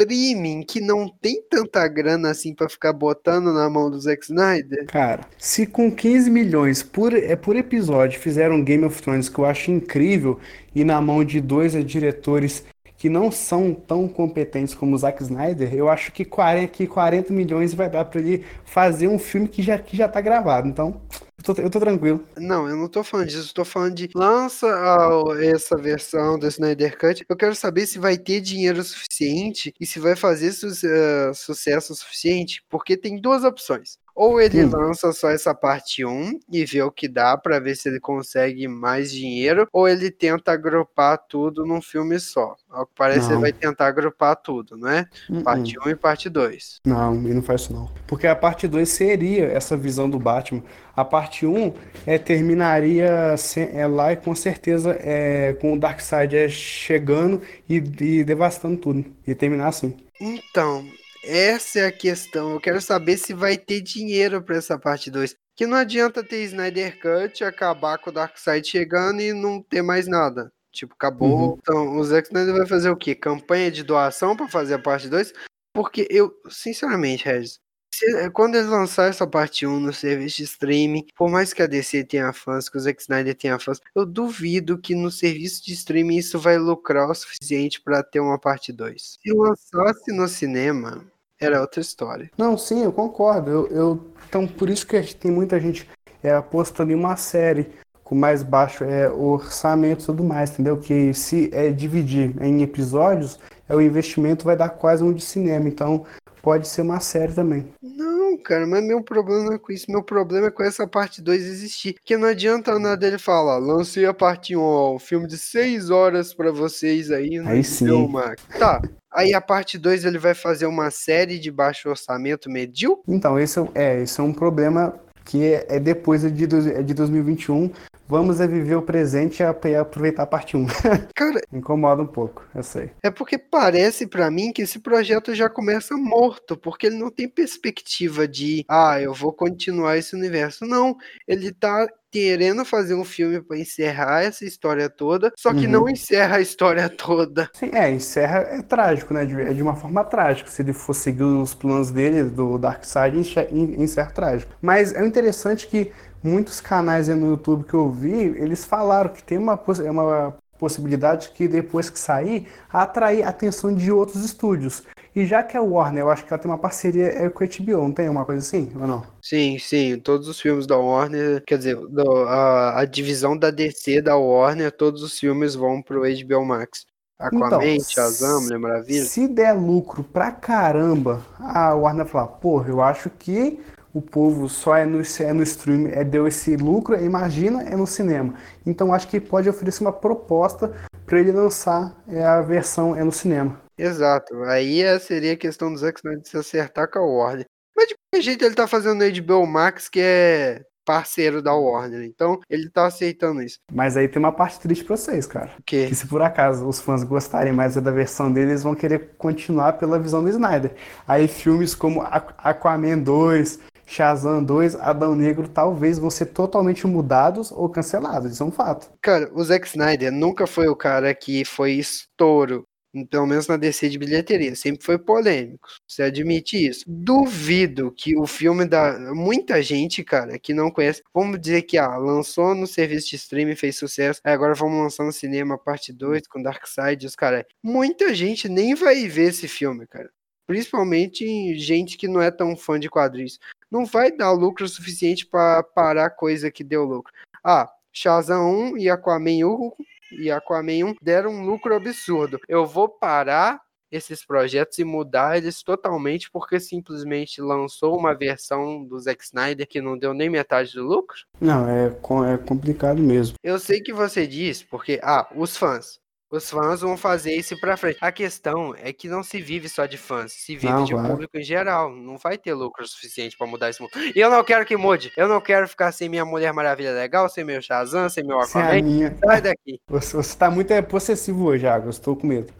streaming que não tem tanta grana assim para ficar botando na mão do Zack Snyder? Cara, se com 15 milhões por, é, por episódio fizeram Game of Thrones, que eu acho incrível, e na mão de dois diretores que não são tão competentes como o Zack Snyder, eu acho que 40, que 40 milhões vai dar para ele fazer um filme que já, que já tá gravado. Então, eu tô, eu tô, tranquilo. Não, eu não tô falando disso, eu tô falando de lança a, essa versão do Snyder Cut. Eu quero saber se vai ter dinheiro suficiente e se vai fazer su uh, sucesso suficiente, porque tem duas opções. Ou ele hum. lança só essa parte 1 e vê o que dá para ver se ele consegue mais dinheiro, ou ele tenta agrupar tudo num filme só. Ao que parece, não. ele vai tentar agrupar tudo, não é? Uh parte 1 e parte 2. Não, ele não faz isso não. Porque a parte 2 seria essa visão do Batman. A parte 1 é, terminaria sem, é, lá e com certeza é, com o Darkseid é, chegando e, e devastando tudo. E terminar assim. Então, essa é a questão. Eu quero saber se vai ter dinheiro para essa parte 2. Que não adianta ter Snyder Cut, acabar com o Darkseid chegando e não ter mais nada. Tipo, acabou. Uhum. Então, o Zack Snyder vai fazer o quê? Campanha de doação para fazer a parte 2? Porque eu, sinceramente, Regis, se, quando eles lançarem essa parte 1 no serviço de streaming, por mais que a DC tenha fãs, que o Zack Snyder tenha fãs, eu duvido que no serviço de streaming isso vai lucrar o suficiente para ter uma parte 2. Se lançasse no cinema, era outra história. Não, sim, eu concordo. Eu, eu então, por isso que tem muita gente é, apostando em uma série com mais baixo é, orçamento e tudo mais, entendeu? Que se é, dividir em episódios, é, o investimento vai dar quase um de cinema. Então, pode ser uma série também. Não, cara, mas meu problema não é com isso. Meu problema é com essa parte 2 existir. Que não adianta nada ele falar, lancei a parte 1, ó, um filme de 6 horas para vocês aí. Aí sim. Max. Tá, Aí a parte 2 ele vai fazer uma série de baixo orçamento medíocre? Então, esse é, é esse é um problema que é, é depois de, é de 2021. Vamos é viver o presente e aproveitar a parte 1. *laughs* Cara, incomoda um pouco, eu sei. É porque parece para mim que esse projeto já começa morto, porque ele não tem perspectiva de, ah, eu vou continuar esse universo. Não, ele tá querendo fazer um filme para encerrar essa história toda, só que uhum. não encerra a história toda. Sim, é, encerra é trágico, né? É de uma forma trágica. Se ele for seguir os planos dele, do Darkseid, encerra trágico. Mas é interessante que muitos canais no YouTube que eu vi, eles falaram que tem uma, uma possibilidade que depois que sair, atrair a atenção de outros estúdios. E já que é Warner, eu acho que ela tem uma parceria é, com a HBO, não tem uma coisa assim, ou não? Sim, sim. Todos os filmes da Warner, quer dizer, do, a, a, divisão da DC da Warner, todos os filmes vão pro HBO Max. Aquaman, então, Shazam, Mulher Maravilha. Se der lucro pra caramba, a Warner falar, porra, eu acho que o povo só é no, é no stream, é, deu esse lucro, imagina, é no cinema. Então acho que pode oferecer uma proposta para ele lançar é, a versão é no cinema. Exato. Aí é, seria a questão do Zack Snyder se acertar com a Warner. Mas de qualquer jeito ele tá fazendo no HBO Max, que é parceiro da Warner. Então, ele tá aceitando isso. Mas aí tem uma parte triste pra vocês, cara. O quê? Que se por acaso os fãs gostarem mais da versão dele, eles vão querer continuar pela visão do Snyder. Aí filmes como Aquaman 2, Shazam 2, Adão Negro talvez vão ser totalmente mudados ou cancelados. Isso é um fato. Cara, o Zack Snyder nunca foi o cara que foi estouro pelo menos na DC de bilheteria, sempre foi polêmico. Você admite isso? Duvido que o filme da muita gente, cara, que não conhece, vamos dizer que ah, lançou no serviço de streaming, fez sucesso, agora vamos lançar no cinema parte 2 com Darkseid, os cara. Muita gente nem vai ver esse filme, cara. Principalmente gente que não é tão fã de quadrinhos. Não vai dar lucro suficiente para parar coisa que deu lucro. Ah, Shazam 1 e Aquaman 1 e Aquaman 1 deram um lucro absurdo. Eu vou parar esses projetos e mudar eles totalmente porque simplesmente lançou uma versão do Zack Snyder que não deu nem metade do lucro? Não, é, é complicado mesmo. Eu sei que você diz, porque, ah, os fãs. Os fãs vão fazer isso pra frente. A questão é que não se vive só de fãs, se vive não, de público em geral. Não vai ter lucro suficiente para mudar esse mundo. E eu não quero que mude. Eu não quero ficar sem minha Mulher Maravilha legal, sem meu Shazam, sem meu Aquaman. Sem minha... Sai daqui. *laughs* Você, você tá muito é, possessivo hoje, Água. Estou com medo.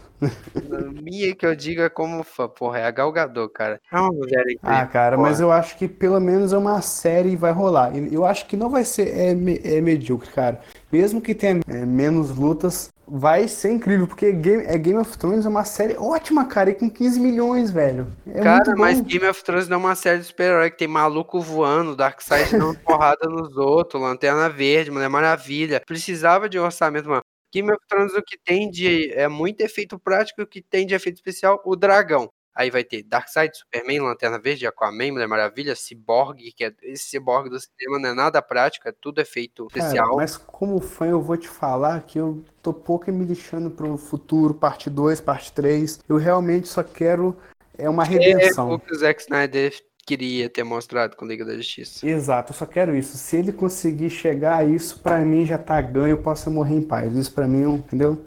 Minha que eu diga como fã, porra, é a Galgador, cara. É uma mulher incrível. Ah, cara, porra. mas eu acho que pelo menos é uma série vai rolar. Eu acho que não vai ser é, é medíocre, cara. Mesmo que tenha é, menos lutas, vai ser incrível, porque Game, é, Game of Thrones é uma série ótima, cara, e com 15 milhões, velho. É cara, mas Game of Thrones não é uma série de super-herói que tem maluco voando, Darkseid dando *laughs* porrada nos outros, Lanterna Verde, Mulher Maravilha. Precisava de um orçamento, mano. Game of Thrones o que tem de é muito efeito prático, o que tem de efeito especial, o dragão. Aí vai ter Darkseid, Superman, Lanterna Verde, Aquaman, Mulher Maravilha, Cyborg, que é esse Cyborg do cinema não é nada prático, é tudo efeito especial. Cara, mas como fã eu vou te falar que eu tô pouco me lixando pro futuro, parte 2, parte 3. Eu realmente só quero é uma redenção. É o que o Zack Snyder queria ter mostrado com Liga da Justiça. Exato, eu só quero isso. Se ele conseguir chegar a isso, para mim já tá ganho, eu posso morrer em paz. Isso para mim, entendeu?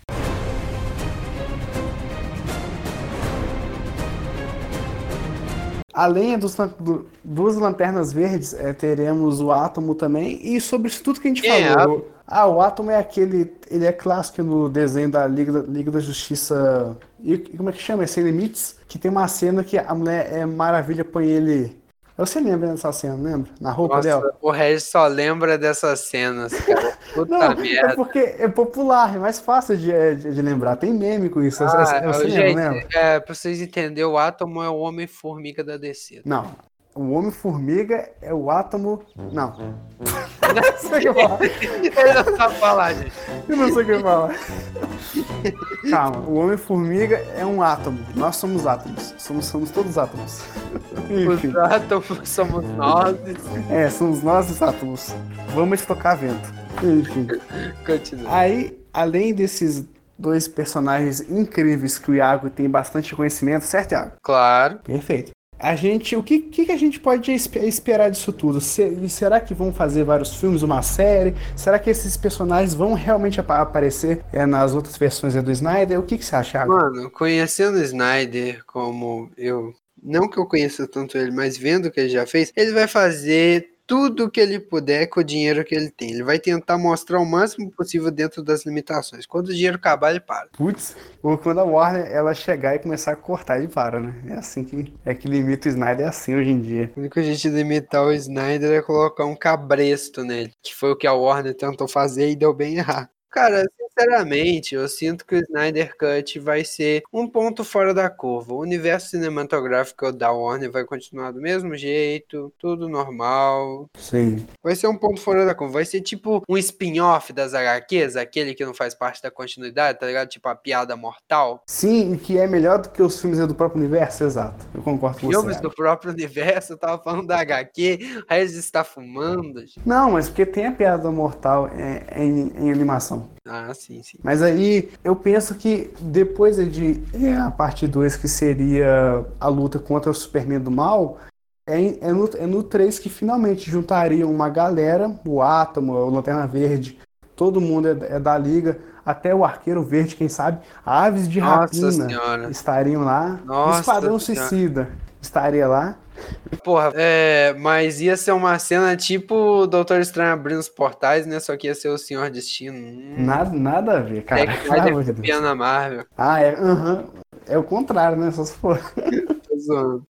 Além dos, do, duas lanternas verdes, é, teremos o átomo também. E sobre isso tudo que a gente é, falou. Ah, o átomo é aquele. Ele é clássico no desenho da Liga da, Liga da Justiça. E como é que chama? É Sem Limites? Que tem uma cena que a mulher é maravilha, põe ele você lembra dessa cena, lembra? Na roupa Nossa, dela? O Regis só lembra dessas cenas, cara. *laughs* Puta Não, é merda. É porque é popular, é mais fácil de, de, de lembrar. Tem meme com isso. Ah, você gente, lembra, É, pra vocês entenderem, o Átomo é o Homem-Formiga da DC. Não, o Homem-Formiga é o átomo. Não. não sei o que falar. Ele não sabe falar, gente. Eu não sei o que falar. Calma, o Homem-Formiga é um átomo. Nós somos átomos. Somos, somos todos átomos. Enfim. Os átomos somos nós. É, somos nós os átomos. Vamos tocar vento. Enfim. Continua. Aí, além desses dois personagens incríveis que o Iago tem bastante conhecimento, certo, Iago? Claro. Perfeito a gente, o que, que, a gente pode esperar disso tudo? Se, será que vão fazer vários filmes, uma série? Será que esses personagens vão realmente ap aparecer é, nas outras versões do Snyder? O que, que você acha? Mano, conhecendo o Snyder como eu não que eu conheça tanto ele, mas vendo o que ele já fez, ele vai fazer tudo que ele puder com o dinheiro que ele tem. Ele vai tentar mostrar o máximo possível dentro das limitações. Quando o dinheiro acabar, ele para. Putz, ou quando a Warner ela chegar e começar a cortar, ele para, né? É assim que é que limita o Snyder é assim hoje em dia. O único jeito de limitar o Snyder é colocar um cabresto nele, que foi o que a Warner tentou fazer e deu bem errado. Cara, sinceramente, eu sinto que o Snyder Cut vai ser um ponto fora da curva. O universo cinematográfico da Warner vai continuar do mesmo jeito, tudo normal. Sim. Vai ser um ponto fora da curva. Vai ser tipo um spin-off das HQs, aquele que não faz parte da continuidade, tá ligado? Tipo a piada mortal. Sim, que é melhor do que os filmes do próprio universo, exato. Eu concordo com Filmes você. do próprio universo, eu tava falando da HQ, a Regis está fumando. gente. Não, mas porque tem a piada mortal é, em, em animação. Ah, sim, sim. Mas aí eu penso que depois de é, a parte 2, que seria a luta contra o Superman do Mal, é, é, no, é no 3 que finalmente juntariam uma galera, o Átomo, o Lanterna Verde, todo mundo é, é da Liga, até o Arqueiro Verde, quem sabe, Aves de Nossa Rapina senhora. estariam lá, Nossa o Esquadrão Senhora. Suicida estaria lá. Porra, é, mas ia ser uma cena tipo o Doutor Estranho abrindo os portais, né? Só que ia ser o Senhor Destino. Hum, Nada, nada a ver, cara. Zack Pelo amor Snyder de Deus. copiando a Marvel. Ah, é, aham. é o contrário, né? Só se for. *laughs*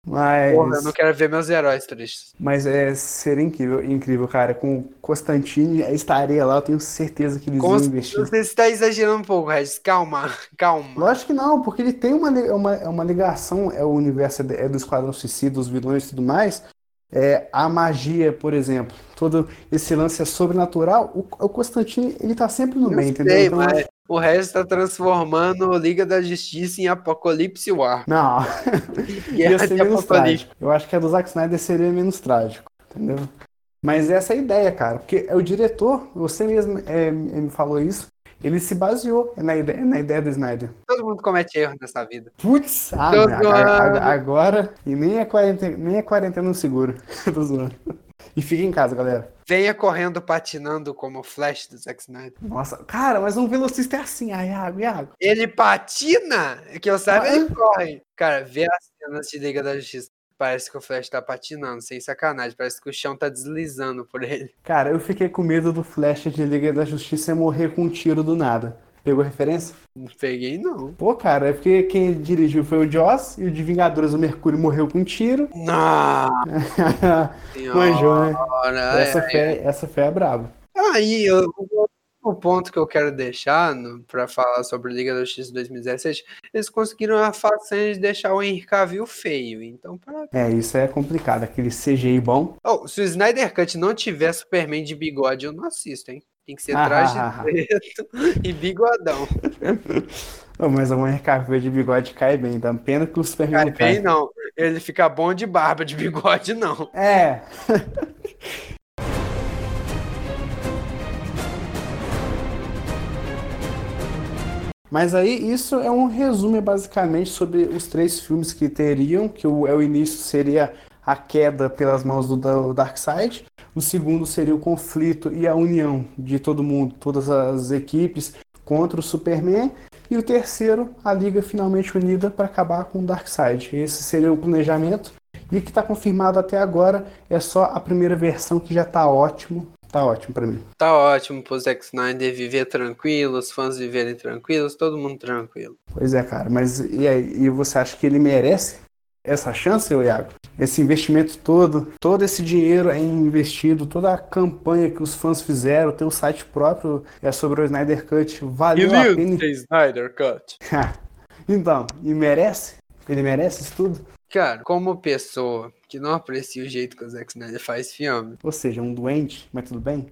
Mas. Porra, eu não quero ver meus heróis tristes. Mas é, seria incrível, incrível, cara. Com o Constantine estaria lá, eu tenho certeza que eles iam Cons- investir. Você está exagerando um pouco, Regis. Calma, calma. Lógico que não, porque ele tem uma, uma, uma ligação, é o universo é do Esquadrão Suicida, os vilões e tudo mais. É, a magia, por exemplo, todo esse lance é sobrenatural. O, o Constantine, ele tá sempre no Eu bem, entendeu? Então, mas o Regis está transformando Liga da Justiça em Apocalipse War. Não, *laughs* *laughs* ia Guerra ser menos trágico. Eu acho que a do Zack Snyder seria menos trágico, entendeu? Mas essa é a ideia, cara. Porque é o diretor, você mesmo é, me falou isso, ele se baseou na ideia, na ideia do Snyder. Todo mundo comete erro nessa vida. Putz, ah, Tô mas a- a- zoando. agora, e nem é quarentena, nem é quarentena no seguro. *laughs* Tô zoando. E fica em casa, galera. Venha correndo patinando como o Flash do Zack Snyder. Nossa, cara, mas um velocista é assim, ai, Iago, Iago. Ele patina? Que eu saiba, Ah, ele corre. Cara, vê as cenas de Liga da Justiça. Parece que o Flash tá patinando, sem sacanagem. Parece que o chão tá deslizando por ele. *laughs* Cara, eu fiquei com medo do Flash de Liga da Justiça morrer com um tiro do nada. Pegou referência? Não peguei, não. Pô, cara, é porque quem dirigiu foi o Joss e o de Vingadores, o Mercúrio, morreu com um tiro. Nossa *laughs* Manjou, né? Essa É, fé, essa fé é braba. Aí, eu- o ponto que eu quero deixar pra falar sobre Liga da Justiça 2017, eles conseguiram a façanha de deixar o Henry Cavill feio. Então, para... É, isso é complicado. Aquele CGI bom. Oh, se o Snyder Cut não tiver Superman de bigode, eu não assisto, hein? Tem que ser Ah, traje ah, ah. preto *laughs* e bigodão. *laughs* Ô, mas o Henry Cavill de bigode cai bem. Dá pena que o Superman Cai não cai. bem, não. Ele fica bom de barba, de bigode, não. É. *laughs* Mas aí isso é um resumo basicamente sobre os três filmes que teriam, que o, é o início seria a queda pelas mãos do, do Darkseid, o segundo seria o conflito e a união de todo mundo, todas as equipes contra o Superman, e o terceiro, a Liga finalmente unida para acabar com o Darkseid. Esse seria o planejamento. E o que está confirmado até agora é só a primeira versão que já está ótimo. Tá ótimo para mim. Tá ótimo pro Zack Snyder viver tranquilo, os fãs viverem tranquilos, todo mundo tranquilo. Pois é, cara. Mas e aí? E você acha que ele merece essa chance, Iago? Esse investimento todo, todo esse dinheiro é investido, toda a campanha que os fãs fizeram, ter o site próprio é sobre o Snyder Cut, valeu a pena. Snyder Cut. *laughs* então, e merece? Ele merece isso tudo? Cara, como pessoa que não aprecia o jeito que o Zack Snyder faz filme, Ou seja, um doente, mas tudo bem?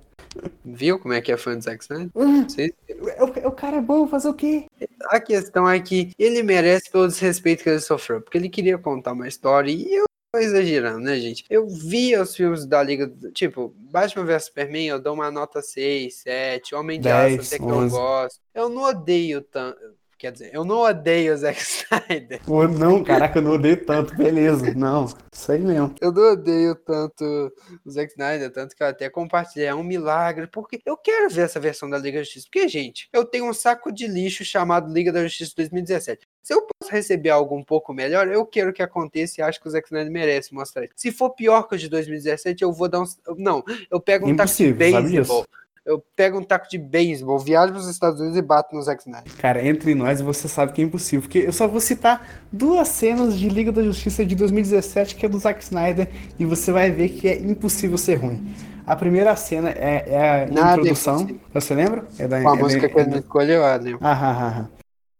viu como é que é fã do Zack Snyder? Hum, Vocês- o, o cara é bom, fazer o quê? A questão é que ele merece pelo desrespeito que ele sofreu, porque ele queria contar uma história e eu tô exagerando, né, gente? Eu vi os filmes da Liga, do- tipo, Batman vs Superman, eu dou uma nota 6, 7, Homem de Aço 10, até que eu 11. gosto. Eu não odeio tanto, quer dizer, eu não odeio o Zack *laughs* Snyder. Pô, não, caraca, eu não odeio tanto, beleza. Não, isso aí mesmo. Eu não odeio tanto o Zack Snyder, tanto que eu até compartilhei. É um milagre, porque eu quero ver essa versão da Liga da Justiça. Porque, gente, eu tenho um saco de lixo chamado Liga da Justiça 2017. Se eu posso receber algo um pouco melhor, eu quero que aconteça e acho que o Zack Snyder merece mostrar isso. Se for pior que o de 2017, eu vou dar um. Não, eu pego um taco de beisebol. Eu pego um taco de beisebol, viajo para os Estados Unidos e bato no Zack Snyder. Cara, entre nós você sabe que é impossível. Porque eu só vou citar duas cenas de Liga da Justiça de 2017, que é do Zack Snyder, e você vai ver que é impossível ser ruim. A primeira cena é, é a Nada introdução. Você lembra? É da, Com a é música da, que ele escolheu, ah, lembro. Aham,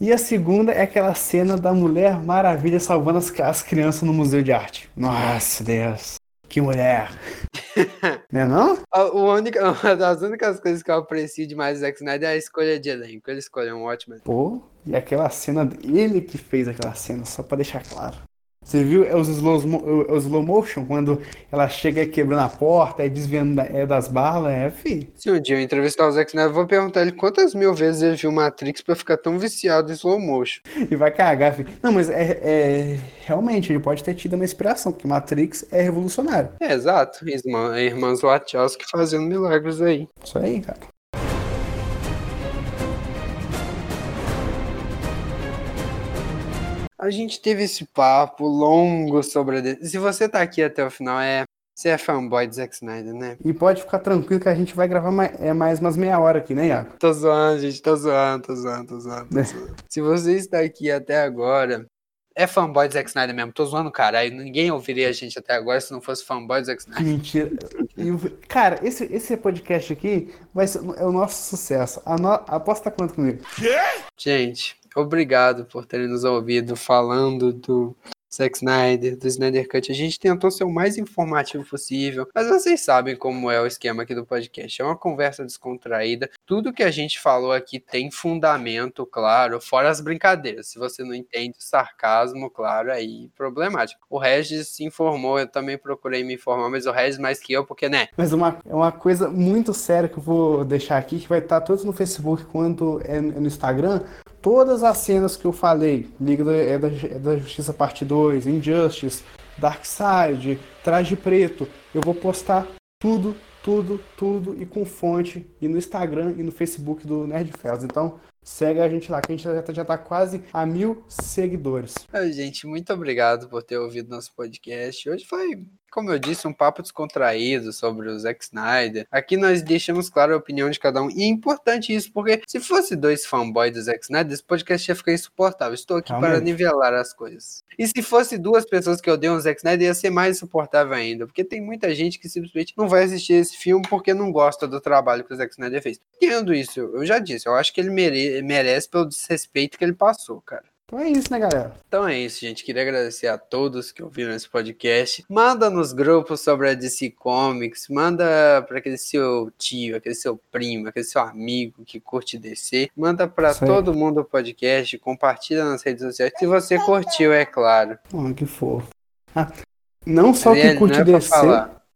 E a segunda é aquela cena da Mulher Maravilha salvando as, as crianças no Museu de Arte. Nossa, Deus. Que mulher. *laughs* não é não? O único, *laughs* uma das únicas coisas que eu aprecio demais do Zack Snyder é a escolha de elenco. Ele escolheu um ótimo elenco. Pô, e aquela cena, ele que fez aquela cena, só pra deixar claro. Você viu é os slow, os slow motion, quando ela chega quebrando a porta e desviando é das balas, é, fi. Se um dia eu entrevistar o Zack Snyder, eu vou perguntar ele quantas mil vezes ele viu Matrix pra ficar tão viciado em slow motion. E vai cagar, fi. Não, mas é, é, realmente, ele pode ter tido uma inspiração, porque Matrix é revolucionário. É, exato. Irmã, irmãs Wachowski fazendo milagres aí. Isso aí, cara. A gente teve esse papo longo sobre a. Se você tá aqui até o final, é. Você é fanboy do Zack Snyder, né? E pode ficar tranquilo que a gente vai gravar mais, é, mais umas meia hora aqui, né, Iaco? Tô zoando, gente, tô zoando, tô zoando, tô zoando. Tô zoando. Se você está aqui até agora, é fanboy do Zack Snyder mesmo. Tô zoando, cara. Aí ninguém ouviria a gente até agora se não fosse fanboy do Zack Snyder. Mentira. cara, esse, esse podcast aqui vai ser, é o nosso sucesso. A no, aposta quanto comigo? Quê? Gente, obrigado por terem nos ouvido falando do Zack Snyder, do Snyder Cut. A gente tentou ser o mais informativo possível, mas vocês sabem como é o esquema aqui do podcast. É uma conversa descontraída. Tudo que a gente falou aqui tem fundamento, claro, fora as brincadeiras. Se você não entende o sarcasmo, claro, aí problemático. O Regis se informou, eu também procurei me informar, mas o Regis mais que eu, porque né? Mas uma, é uma coisa muito séria que eu vou deixar aqui, que vai estar tanto no Facebook quanto é no Instagram, todas as cenas que eu falei, Liga da, é da, é da Justiça Parte 2, Injustice, Darkseid, Traje Preto, eu vou postar tudo, tudo, tudo e com fonte e no Instagram e no Facebook do Nerd Fells. Então, Segue a gente lá, que a gente já tá, já tá quase a mil seguidores. gente, muito obrigado por ter ouvido nosso podcast. Hoje foi, como eu disse, um papo descontraído sobre o Zack Snyder. Aqui nós deixamos claro a opinião de cada um. E é importante isso, porque se fosse dois fanboys do Zack Snyder, esse podcast ia ficar insuportável. Estou aqui Realmente. para nivelar as coisas. E se fosse duas pessoas que odeiam o Zack Snyder, ia ser mais insuportável ainda. Porque tem muita gente que simplesmente não vai assistir esse filme porque não gosta do trabalho que o Zack Snyder fez. Tendo isso, eu já disse, eu acho que ele merece merece pelo desrespeito que ele passou, cara. Então é isso, né, galera? Então é isso, gente. Queria agradecer a todos que ouviram esse podcast. Manda nos grupos sobre a DC Comics, manda para aquele seu tio, aquele seu primo, aquele seu amigo que curte DC. Manda para todo mundo o podcast, compartilha nas redes sociais. Se você curtiu, é claro. Oh, que fofo. Ah, não só que curte é DC.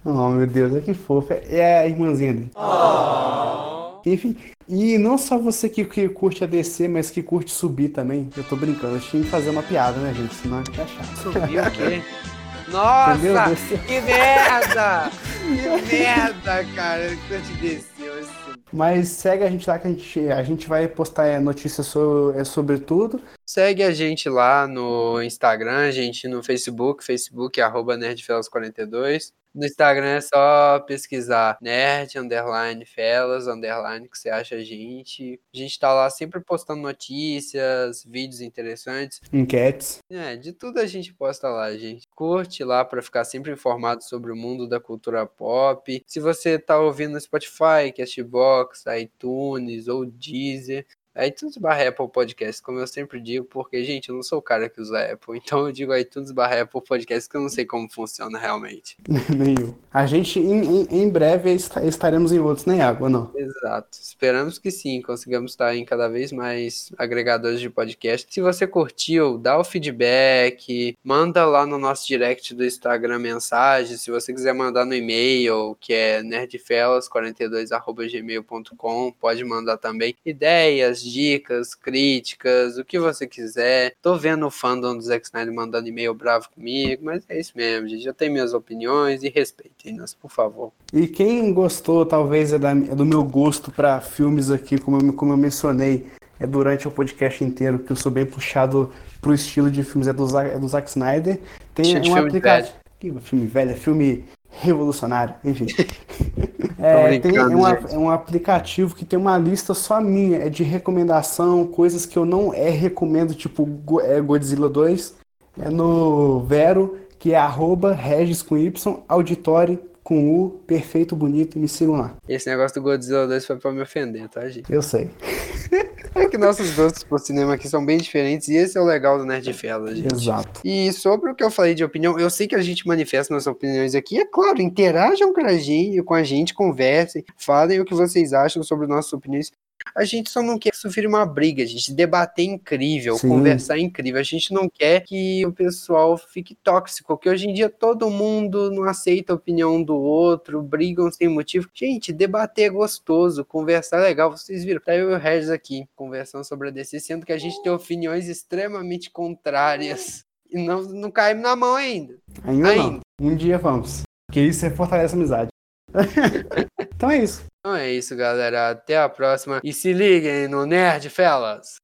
Oh, meu Deus, é que fofo. É a irmãzinha dele. Oh. Enfim, e não só você que, que curte a DC, mas que curte subir também. Eu tô brincando, eu tinha que fazer uma piada, né, gente? Senão fica chato. Subir o quê? *laughs* Nossa, que merda! que merda, cara, que eu te desceu. Mas segue a gente lá que a gente, a gente vai postar é, notícias sobre, é, sobre tudo. Segue a gente lá no Instagram, a gente no Facebook, Facebook arroba nerdfelas42. No Instagram é só pesquisar nerd, underline, fellas, underline, que você acha a gente. A gente tá lá sempre postando notícias, vídeos interessantes. Enquetes. É, de tudo a gente posta lá, gente. Curte lá para ficar sempre informado sobre o mundo da cultura pop. Se você tá ouvindo no Spotify, Castbox, iTunes ou Deezer, iTunes barra Apple Podcast, como eu sempre digo, porque, gente, eu não sou o cara que usa Apple, *laughs* então eu digo iTunes barra Apple Podcast, que eu não sei como funciona realmente. *laughs* Nenhum. A gente, em, em, em breve, estaremos em outros, nem água, não? Exato. Esperamos que sim, consigamos estar em cada vez mais agregadores de podcast. Se você curtiu, dá o feedback, manda lá no nosso direct do Instagram mensagem, se você quiser mandar no e-mail, que é nerdfelas42.gmail.com, pode mandar também ideias, dicas, críticas, o que você quiser. Tô vendo o fandom do Zack Snyder mandando e-mail bravo comigo, mas é isso mesmo, gente. Eu tenho minhas opiniões e respeitem-nas, por favor. E quem gostou, talvez, é, da, é do meu gosto para filmes aqui, como eu, como eu mencionei, é durante o podcast inteiro, que eu sou bem puxado pro estilo de filmes, é do, Zack, é do Zack Snyder. Tem um aplicativo. Filme velho, é filme revolucionário, enfim. *laughs* é, tem um, é um aplicativo que tem uma lista só minha, é de recomendação, coisas que eu não é, recomendo, tipo é Godzilla 2, é no Vero, que é arroba Regis com Y, Auditório com U, perfeito, bonito, me sigam lá. Esse negócio do Godzilla 2 foi pra me ofender, tá, gente? Eu sei. *laughs* É que nossos gostos por cinema aqui são bem diferentes e esse é o legal do Nerd Fela, gente. Exato. E sobre o que eu falei de opinião, eu sei que a gente manifesta nossas opiniões aqui, é claro, interajam com a gente, com a gente conversem, falem o que vocês acham sobre nossas opiniões. A gente só não quer que isso vire uma briga, a gente debater é incrível, Sim. conversar é incrível. A gente não quer que o pessoal fique tóxico, porque hoje em dia todo mundo não aceita a opinião do outro, brigam sem motivo. Gente, debater é gostoso, conversar é legal. Vocês viram, tá eu e o Regis aqui conversando sobre a DC, sendo que a gente tem opiniões extremamente contrárias. E não, não caímos na mão ainda. Ainda, ainda. não. Um dia vamos. Porque isso é fortalece a amizade. Então é isso. Então é isso, galera. Até a próxima. E se liguem no Nerd Fellas.